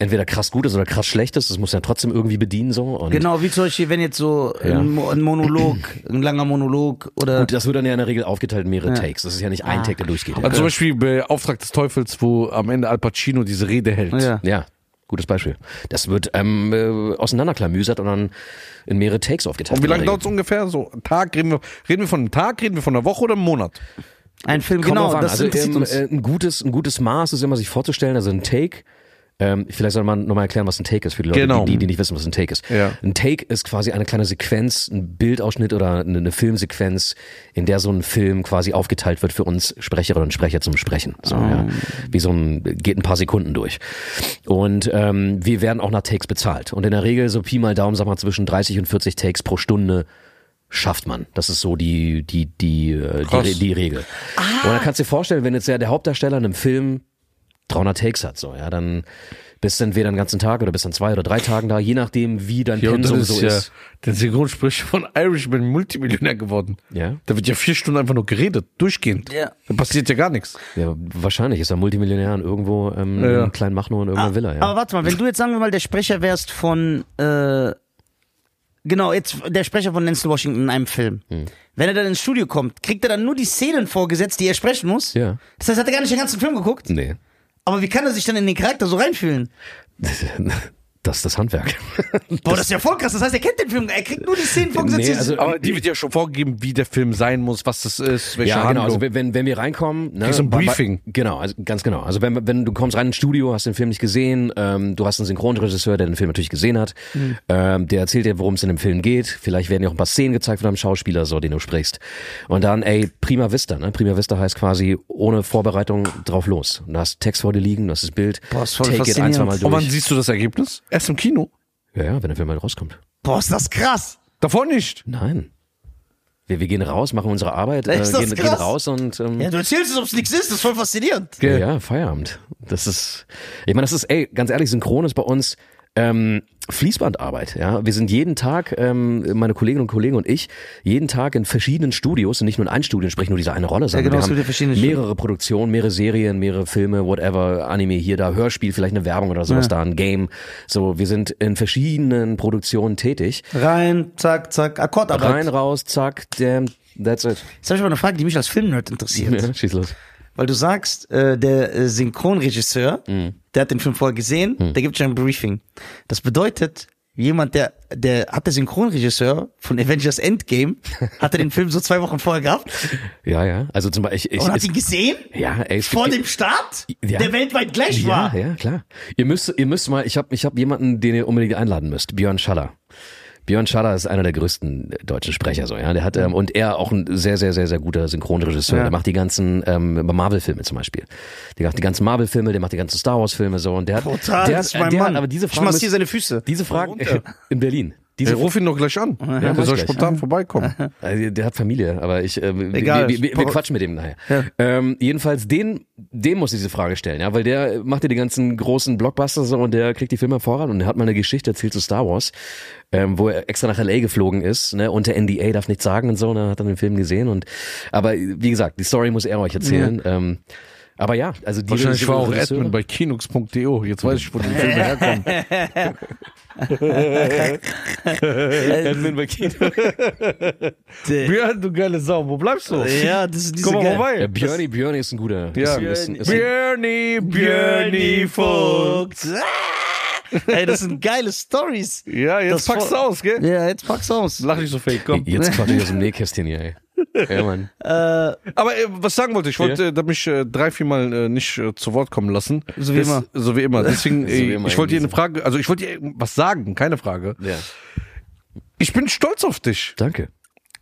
entweder krass gut ist oder krass schlecht ist. Das muss ja trotzdem irgendwie bedienen so. Und Genau, wie zum Beispiel, wenn jetzt so Ja. ein, Mo- ein Monolog, ein langer Monolog oder. Und das wird dann ja in der Regel aufgeteilt in mehrere Takes. Das ist ja nicht ein Take, der durchgeht. Also zum Beispiel bei Auftrag des Teufels, wo am Ende Al Pacino diese Rede hält. ja. Ja, gutes Beispiel. Das wird ähm, äh, auseinanderklamüsert und dann in mehrere Takes aufgeteilt. Und wie lange dauert es ungefähr? So ein Tag, reden wir, reden wir von einem Tag, reden wir von einer Woche oder einem Monat? Ein Film, Kommt genau, das also ähm, äh, ein gutes, ein gutes Maß ist immer sich vorzustellen, also ein Take. Ähm, vielleicht soll man nochmal erklären, was ein Take ist für die Leute, Genau. die, die nicht wissen, was ein Take ist. Ja. Ein Take ist quasi eine kleine Sequenz, ein Bildausschnitt oder eine, eine Filmsequenz, in der so ein Film quasi aufgeteilt wird für uns Sprecherinnen und Sprecher zum Sprechen. So, ja. Wie so ein, geht ein paar Sekunden durch. Und ähm, wir werden auch nach Takes bezahlt. Und in der Regel so Pi mal Daumen, sag mal, zwischen 30 und 40 Takes pro Stunde schafft man. Das ist so die, die, die, äh, die. Re- die Regel. Und dann kannst du dir vorstellen, wenn jetzt ja der Hauptdarsteller in einem Film 300 Takes hat, so, ja, dann bist du entweder einen ganzen Tag oder bist dann zwei oder drei Tagen da, je nachdem, wie dein Ja, Pensum ist so ja ist. der Synchronsprecher von Irishman Multimillionär geworden. Ja. Da wird ja vier Stunden einfach nur geredet, durchgehend. Ja. Da passiert ja gar nichts. ja, wahrscheinlich ist er Multimillionär und irgendwo ähm, Ja, ja. in kleinen Machno in irgendeiner Villa, ja. Aber warte mal, wenn du jetzt sagen wir mal der Sprecher wärst von, äh, genau, jetzt der Sprecher von Denzel Washington in einem Film. Hm. Wenn er dann ins Studio kommt, kriegt er dann nur die Szenen vorgesetzt, die er sprechen muss? Ja. Das heißt, hat er gar nicht den ganzen Film geguckt? Nee. Aber wie kann er sich dann in den Charakter so reinfühlen? *laughs* Das ist das Handwerk. *laughs* Boah, das ist ja voll krass. Das heißt, er kennt den Film, er kriegt nur die Szenen vorgesetzt. Nee, die- also- Aber die wird ja schon vorgegeben, wie der Film sein muss, was das ist, welche Ja, genau. Handlung. Also wenn, wenn wir reinkommen, ne, Kriegst du ein Briefing. Genau, also ganz genau. Also wenn, wenn du kommst rein ins Studio, hast den Film nicht gesehen, ähm, du hast einen Synchronregisseur, der den Film natürlich gesehen hat, Mhm. ähm, der erzählt dir, worum es in dem Film geht. Vielleicht werden dir auch ein paar Szenen gezeigt von einem Schauspieler, so den du sprichst. Und dann, ey, prima vista. Ne? Prima vista heißt quasi ohne Vorbereitung drauf los. Du hast Text vor dir liegen, du hast das Bild, Boah, ist voll take it ein, faszinierend. zwei Mal Und wann durch. siehst du das Ergebnis? Erst im Kino. Ja, ja, wenn der Film mal rauskommt. Boah, ist das krass. Davor nicht. Nein. Wir, wir gehen raus, machen unsere Arbeit, äh, gehen, gehen raus und ähm, Ja, du erzählst es, ob es nichts ist. Das ist voll faszinierend. Ja, ja, Feierabend. Das ist, ich meine, das ist, ey, ganz ehrlich, Synchron ist bei uns ähm, Fließbandarbeit. Ja, wir sind jeden Tag, ähm, meine Kolleginnen und Kollegen und ich, jeden Tag in verschiedenen Studios und nicht nur in einem Studio sprechen nur diese eine Rolle, sondern genau, es wir ja haben mehrere Produktionen, mehrere Serien, mehrere Filme, whatever, Anime hier, da Hörspiel, vielleicht eine Werbung oder sowas da, ein Game. So, wir sind in verschiedenen Produktionen tätig. Rein, zack, zack, Akkordarbeit. Rein, raus, zack, damn, that's it. Jetzt habe ich aber eine Frage, die mich als Filmnerd interessiert. Ja, schieß los. Weil du sagst, äh, der äh, Synchronregisseur, Mhm. der hat den Film vorher gesehen, der gibt schon ein Briefing. Das bedeutet, jemand, der, der hat der Synchronregisseur von Avengers Endgame, *laughs* hat er den Film so zwei Wochen vorher gehabt Ja, ja. Also zum Beispiel, ich, ich, und hat es- ihn gesehen ja, ey, vor gibt- dem Start, Ja. der weltweit gleich Ja, war. ja, klar. Ihr müsst, ihr müsst mal, ich habe ich hab jemanden, den ihr unbedingt einladen müsst. Björn Schaller. Björn Schaller ist einer der größten deutschen Sprecher, so, ja. Der hat, ähm, und er auch ein sehr, sehr, sehr, sehr guter Synchronregisseur. Ja. Der macht die ganzen ähm, Marvel-Filme zum Beispiel. Der macht die ganzen Marvel-Filme, der macht die ganzen Star Wars-Filme, so. Und der hat, Total, der, hat- mein der Mann. Hat, aber diese ich Fragen, massiere müssen- seine Füße. diese Fragen er? *laughs* in Berlin. Diese Ich ruf ihn doch gleich an. der mach soll gleich. spontan vorbeikommen. *laughs* Also, der hat Familie, aber ich, äh, wir- Egal. wir, wir, wir quatschen mit dem nachher. Ähm, jedenfalls, den, dem muss ich diese Frage stellen, ja, weil der macht ja die ganzen großen Blockbuster so und der kriegt die Filme voran und der hat mal eine Geschichte erzählt zu Star Wars, ähm, wo er extra nach LA geflogen ist, ne, unter NDA darf nichts sagen und so, ne, hat dann den Film gesehen und, aber wie gesagt, die Story muss er euch erzählen. Ähm, aber ja, also die Wahrscheinlich war auch Regisseure- Admin bei kinux.de. Jetzt weiß ich, wo die *laughs* Filme herkommen. *laughs* Admin bei Kino. Björn, du geile Sau, wo bleibst du? Ja, das ist diese Komm mal geil- vorbei. Ja, Björni, Björni ist ein guter. Ja. Björni, Björni Vogt. Ah! Ey, das sind geile Stories. Ja, jetzt Das packst du aus, gell? Ja, jetzt pack's aus. Lach nicht so fake, komm. Jetzt quatsch ich aus dem Nähkästchen hier, ey. Ja, Mann. *laughs* Aber äh, was sagen wollte, ich wollte äh, da mich äh, drei, viermal äh, nicht äh, zu Wort kommen lassen. So wie immer. So wie immer. Deswegen, *laughs* So wie äh, immer ich wollte dir irgendwie eine Frage, also ich wollte dir was sagen, keine Frage. Ja. Ich bin stolz auf dich. Danke.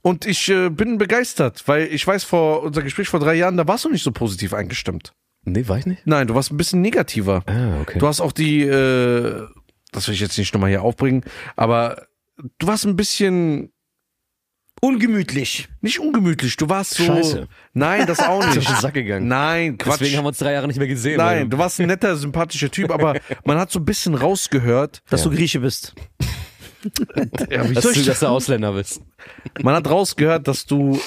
Und ich äh, bin begeistert, weil ich weiß, vor unser Gespräch vor drei Jahren, da warst du nicht so positiv eingestimmt. Nee, war ich nicht? Nein, du warst ein bisschen negativer. Ah, okay. Du hast auch die, äh, das will ich jetzt nicht nochmal hier aufbringen, aber du warst ein bisschen Ungemütlich. nicht ungemütlich, du warst so. Scheiße. Nein, das auch *laughs* Ist nicht. den Sack gegangen. Nein, Quatsch. Deswegen haben wir uns drei Jahre nicht mehr gesehen. Nein, du warst ein netter, sympathischer Typ, aber *laughs* man hat so ein bisschen rausgehört. Dass du Grieche bist. *laughs* Ja, wie dass, du, dass du Ausländer bist. Man hat rausgehört, dass du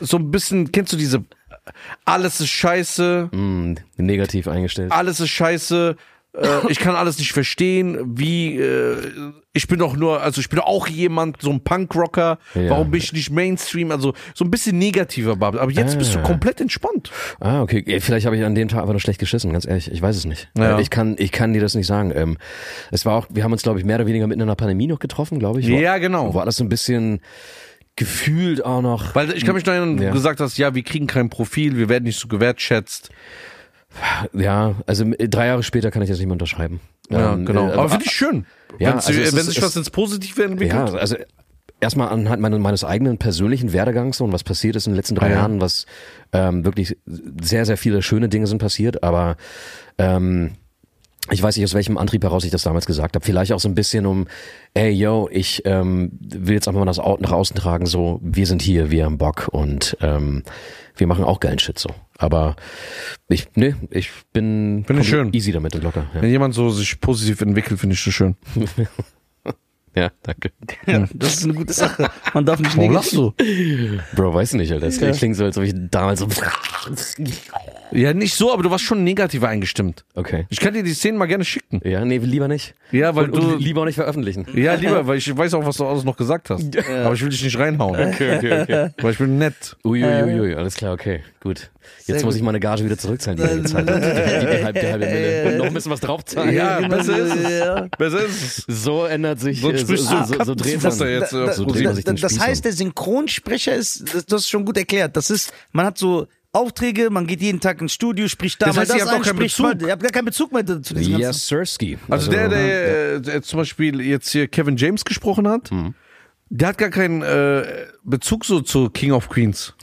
so ein bisschen, kennst du diese, alles ist scheiße, Hm, negativ eingestellt. alles ist scheiße, äh, ich kann alles nicht verstehen, wie, äh, ich bin doch nur, also ich bin doch auch jemand, so ein Punkrocker, Ja. warum bin ich nicht Mainstream, also so ein bisschen negativer Bubble, aber jetzt bist du Ah. komplett entspannt. Ah, okay. Vielleicht habe ich an dem Tag einfach nur schlecht geschissen, ganz ehrlich. Ich weiß es nicht. Ja. Ich kann, ich kann dir das nicht sagen. Ähm, es war auch, wir haben uns, glaube ich, mehr oder weniger mitten in einer Pandemie noch getroffen, glaube ich. War, Ja, genau. War alles so ein bisschen gefühlt auch noch. Weil ich kann mich noch erinnern, Ja. du gesagt hast, ja, wir kriegen kein Profil, wir werden nicht so gewertschätzt. Ja, also äh, drei Jahre später kann ich das nicht mehr unterschreiben. Ja, Ähm, genau. äh, aber finde ich schön. Ja, also wenn ist- sich was ins Positive entwickelt. Ja, also erstmal anhand meines, meines eigenen persönlichen Werdegangs und was passiert ist in den letzten drei Ja. Jahren, was ähm, wirklich sehr, sehr viele schöne Dinge sind passiert, aber ähm, ich weiß nicht, aus welchem Antrieb heraus ich das damals gesagt habe. Vielleicht auch so ein bisschen um, ey, yo, ich ähm, will jetzt einfach mal das Au- nach außen tragen, so, wir sind hier, wir haben Bock und ähm, wir machen auch geilen Shit so. Aber ich, ne, ich bin Finde ich schön. easy damit und locker. Ja, Wenn jemand so sich positiv entwickelt, finde ich das schön. *laughs* *laughs* ja danke. Das ist eine gute Sache. Man darf nicht Warum negativ. lachst du? Bro, weiß nicht, Alter. Das klingt so, als ob ich damals so. Ja, nicht so, aber du warst schon negativer eingestimmt. Okay. Ich kann dir die Szenen mal gerne schicken. Ja, nee, lieber nicht. Ja, weil und, du. und lieber auch nicht veröffentlichen. ja, lieber, weil ich weiß auch, was du alles noch gesagt hast. Aber ich will dich nicht reinhauen. Okay, okay, okay. Weil ich bin nett. Uiuiui, alles klar, okay, gut. Jetzt Sehr muss gut. ich meine Gage wieder zurückzahlen, die ich gezahlt habe. Die, die, die, halbe, die halbe Mille. Und noch ein bisschen was draufzahlen. Ja, besser ist es. ja. Besser ist. So ändert sich, äh, so, sprichst du so, so, so dreht man. Jetzt. äh, so Musik. dreht man sich den das heißt, der Synchronsprecher ist, das, das ist schon gut erklärt. Das ist, man hat so Aufträge, man geht jeden Tag ins Studio, spricht da Das mal heißt, ihr das habt ein, spricht Bezug. mal, ihr habt gar keinen Bezug mehr zu diesem Yes, ganzen. Sirski. Also der, der, äh, der zum Beispiel jetzt hier Kevin James gesprochen hat, der hat gar keinen äh, Bezug so zu King of Queens.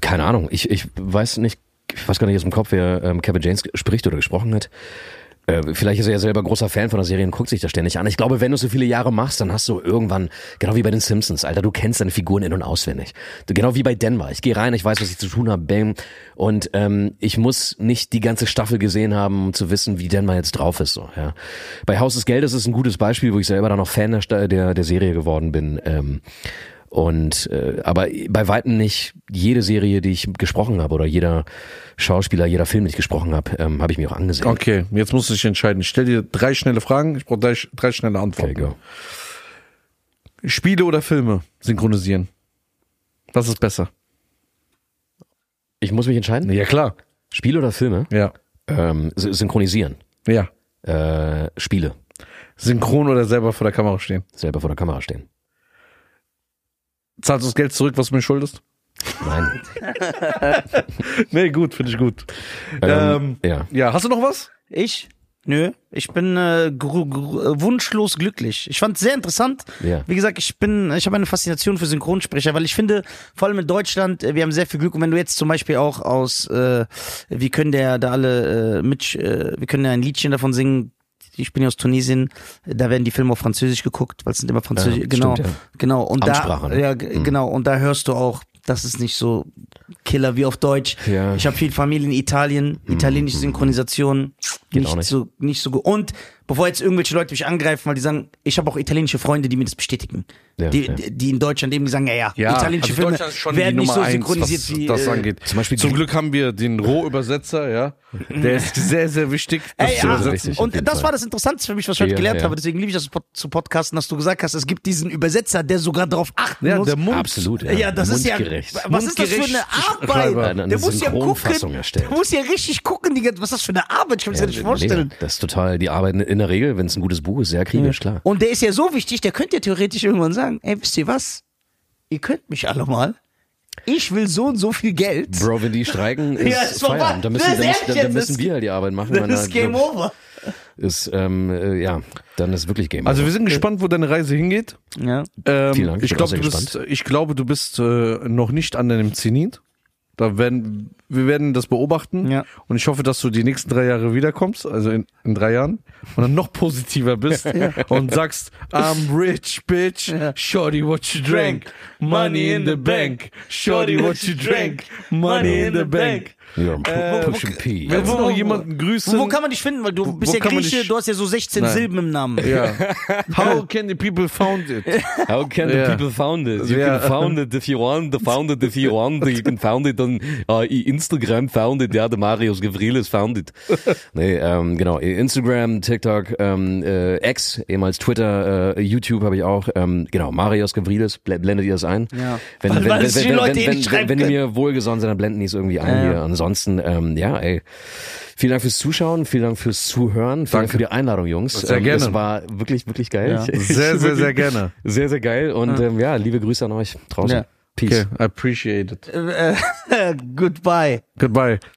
Keine Ahnung, ich, ich weiß nicht, ich weiß gar nicht aus dem Kopf, wer ähm, Kevin James spricht oder gesprochen hat. Äh, vielleicht ist er ja selber großer Fan von der Serie und guckt sich das ständig an. Ich glaube, wenn du so viele Jahre machst, dann hast du irgendwann, genau wie bei den Simpsons, Alter, du kennst deine Figuren in- und auswendig. Du, genau wie bei Denver. Ich gehe rein, ich weiß, was ich zu tun habe, bang. Und ähm, ich muss nicht die ganze Staffel gesehen haben, um zu wissen, wie Denver jetzt drauf ist. So, ja. Bei Haus des Geldes ist ein gutes Beispiel, wo ich selber dann noch Fan der, der, der Serie geworden bin. Ähm, und äh, aber bei weitem nicht jede Serie, die ich gesprochen habe oder jeder Schauspieler, jeder Film, den ich gesprochen habe, ähm, habe ich mir auch angesehen. Okay, jetzt musst du dich entscheiden. Ich stelle dir drei schnelle Fragen, ich brauche drei, drei schnelle Okay, Antworten. go. Spiele oder Filme synchronisieren? Was ist besser? Ich muss mich entscheiden. Ja, klar. Spiele oder Filme? Ja. Ähm, sy- synchronisieren. Ja. Äh, Spiele. Synchron oder selber vor der Kamera stehen? Selber vor der Kamera stehen. Zahlst du das Geld zurück, was du mir schuldest? Nein. *laughs* Nee, gut, finde ich gut. Ähm, ja. Ja, hast du noch was? Ich? Nö, ich bin äh, äh, wunschlos glücklich. Ich fand es sehr interessant. Ja. Wie gesagt, ich bin, ich habe eine Faszination für Synchronsprecher, weil ich finde, vor allem in Deutschland, äh, wir haben sehr viel Glück. Und wenn du jetzt zum Beispiel auch aus, äh, wir können der da alle äh, mit, äh, wir können ja ein Liedchen davon singen. Ich bin ja aus Tunesien, da werden die Filme auf Französisch geguckt, weil es sind immer Französisch. Ja, genau, stimmt, ja. genau. Und da, Amtssprache, ne? ja, g- genau. Und da hörst du auch, das ist nicht so Killer wie auf Deutsch. Ja. Ich habe viel Familie in Italien, italienische Synchronisation, Geht nicht nicht. so nicht so gut. Und bevor jetzt irgendwelche Leute mich angreifen, weil die sagen, ich habe auch italienische Freunde, die mir das bestätigen, Ja, die, ja. die, in Deutschland eben sagen, ja, ja, italienische also Filme werden nicht so eins, synchronisiert was wie das äh, angeht. Zum Beispiel Zum Glück haben wir den Rohübersetzer, ja. Der ist sehr, sehr wichtig. das Ey, ja, richtig, und das Fall. war das Interessanteste für mich, was ich heute Ja, gelernt ja. habe. Deswegen liebe ich das zu podcasten, dass du gesagt hast, es gibt diesen Übersetzer, der sogar darauf achten Ja, muss. der Mund. Absolut. Ja, Ja, das ist ja. Was ist das für eine Arbeit? Eine- eine der muss ja gucken. Synchronfassung erstellen. Der muss ja richtig gucken, die, was ist das für eine Arbeit? Ich kann mir das gar nicht vorstellen. Das ist total, die arbeiten in der Regel, wenn es ein gutes Buch ist, sehr akribisch, klar. Und der ist ja so wichtig, der könnte ja theoretisch irgendwann sagen, ey, wisst ihr was? ihr könnt mich alle mal. Ich will so und so viel Geld. Bro, wenn die streiken, *laughs* ist, Ja, ist vorbei. Feierabend. Da müssen, Das da ist müssen, da, echt da jetzt. müssen wir halt die Arbeit machen. Das ist Game Over. Ist, ähm, äh, ja, dann ist wirklich Game Also Over. wir sind gespannt, wo deine Reise hingeht. Ja. Ähm, Vielen Dank, ich ich, auch du bist, ich glaube, du bist äh, noch nicht an deinem Zenit. Da werden, wir werden das beobachten. Ja. Und ich hoffe, dass du die nächsten drei Jahre wiederkommst, also in, in drei Jahren, und dann noch positiver bist *laughs* und sagst, I'm rich, bitch, shorty what you drank, money in the bank, shorty what you *laughs* drank, money in the bank. Ja, Äh, Push and P. Willst du wo- noch jemanden grüßen? Wo kann man dich finden? Weil du bist wo ja kann man Grieche, du hast ja so 16 Nein. Silben im Namen. Ja. *laughs* How can the people found it? How can the Ja. people found it? You Ja. can found it if you want, the found it if you want, you can found it on uh, Instagram found it, ja, der Marius Gavrilis found it. *laughs* Nee, ähm, genau, Instagram, TikTok, ähm, äh, X, ehemals Twitter, äh, YouTube habe ich auch, ähm, genau, Marius Gavrilis, bl- blendet ihr das ein? Ja. Wenn, Weil- wenn, weil wenn, die wenn, wenn, eh wenn, wenn, wenn die können. mir wohlgesonnen sind, dann blenden die es irgendwie ein Ja, hier. Ansonsten, ähm, ja, ey, vielen Dank fürs Zuschauen, vielen Dank fürs Zuhören, vielen Dank für die Einladung, Jungs. Sehr ähm, gerne. Es war wirklich, wirklich geil. Ja. *laughs* Sehr, sehr, sehr gerne. sehr, sehr geil und ja, ähm, ja liebe Grüße an euch draußen. Ja. Peace. Okay, I appreciate it. Äh, *laughs* äh, goodbye. Goodbye.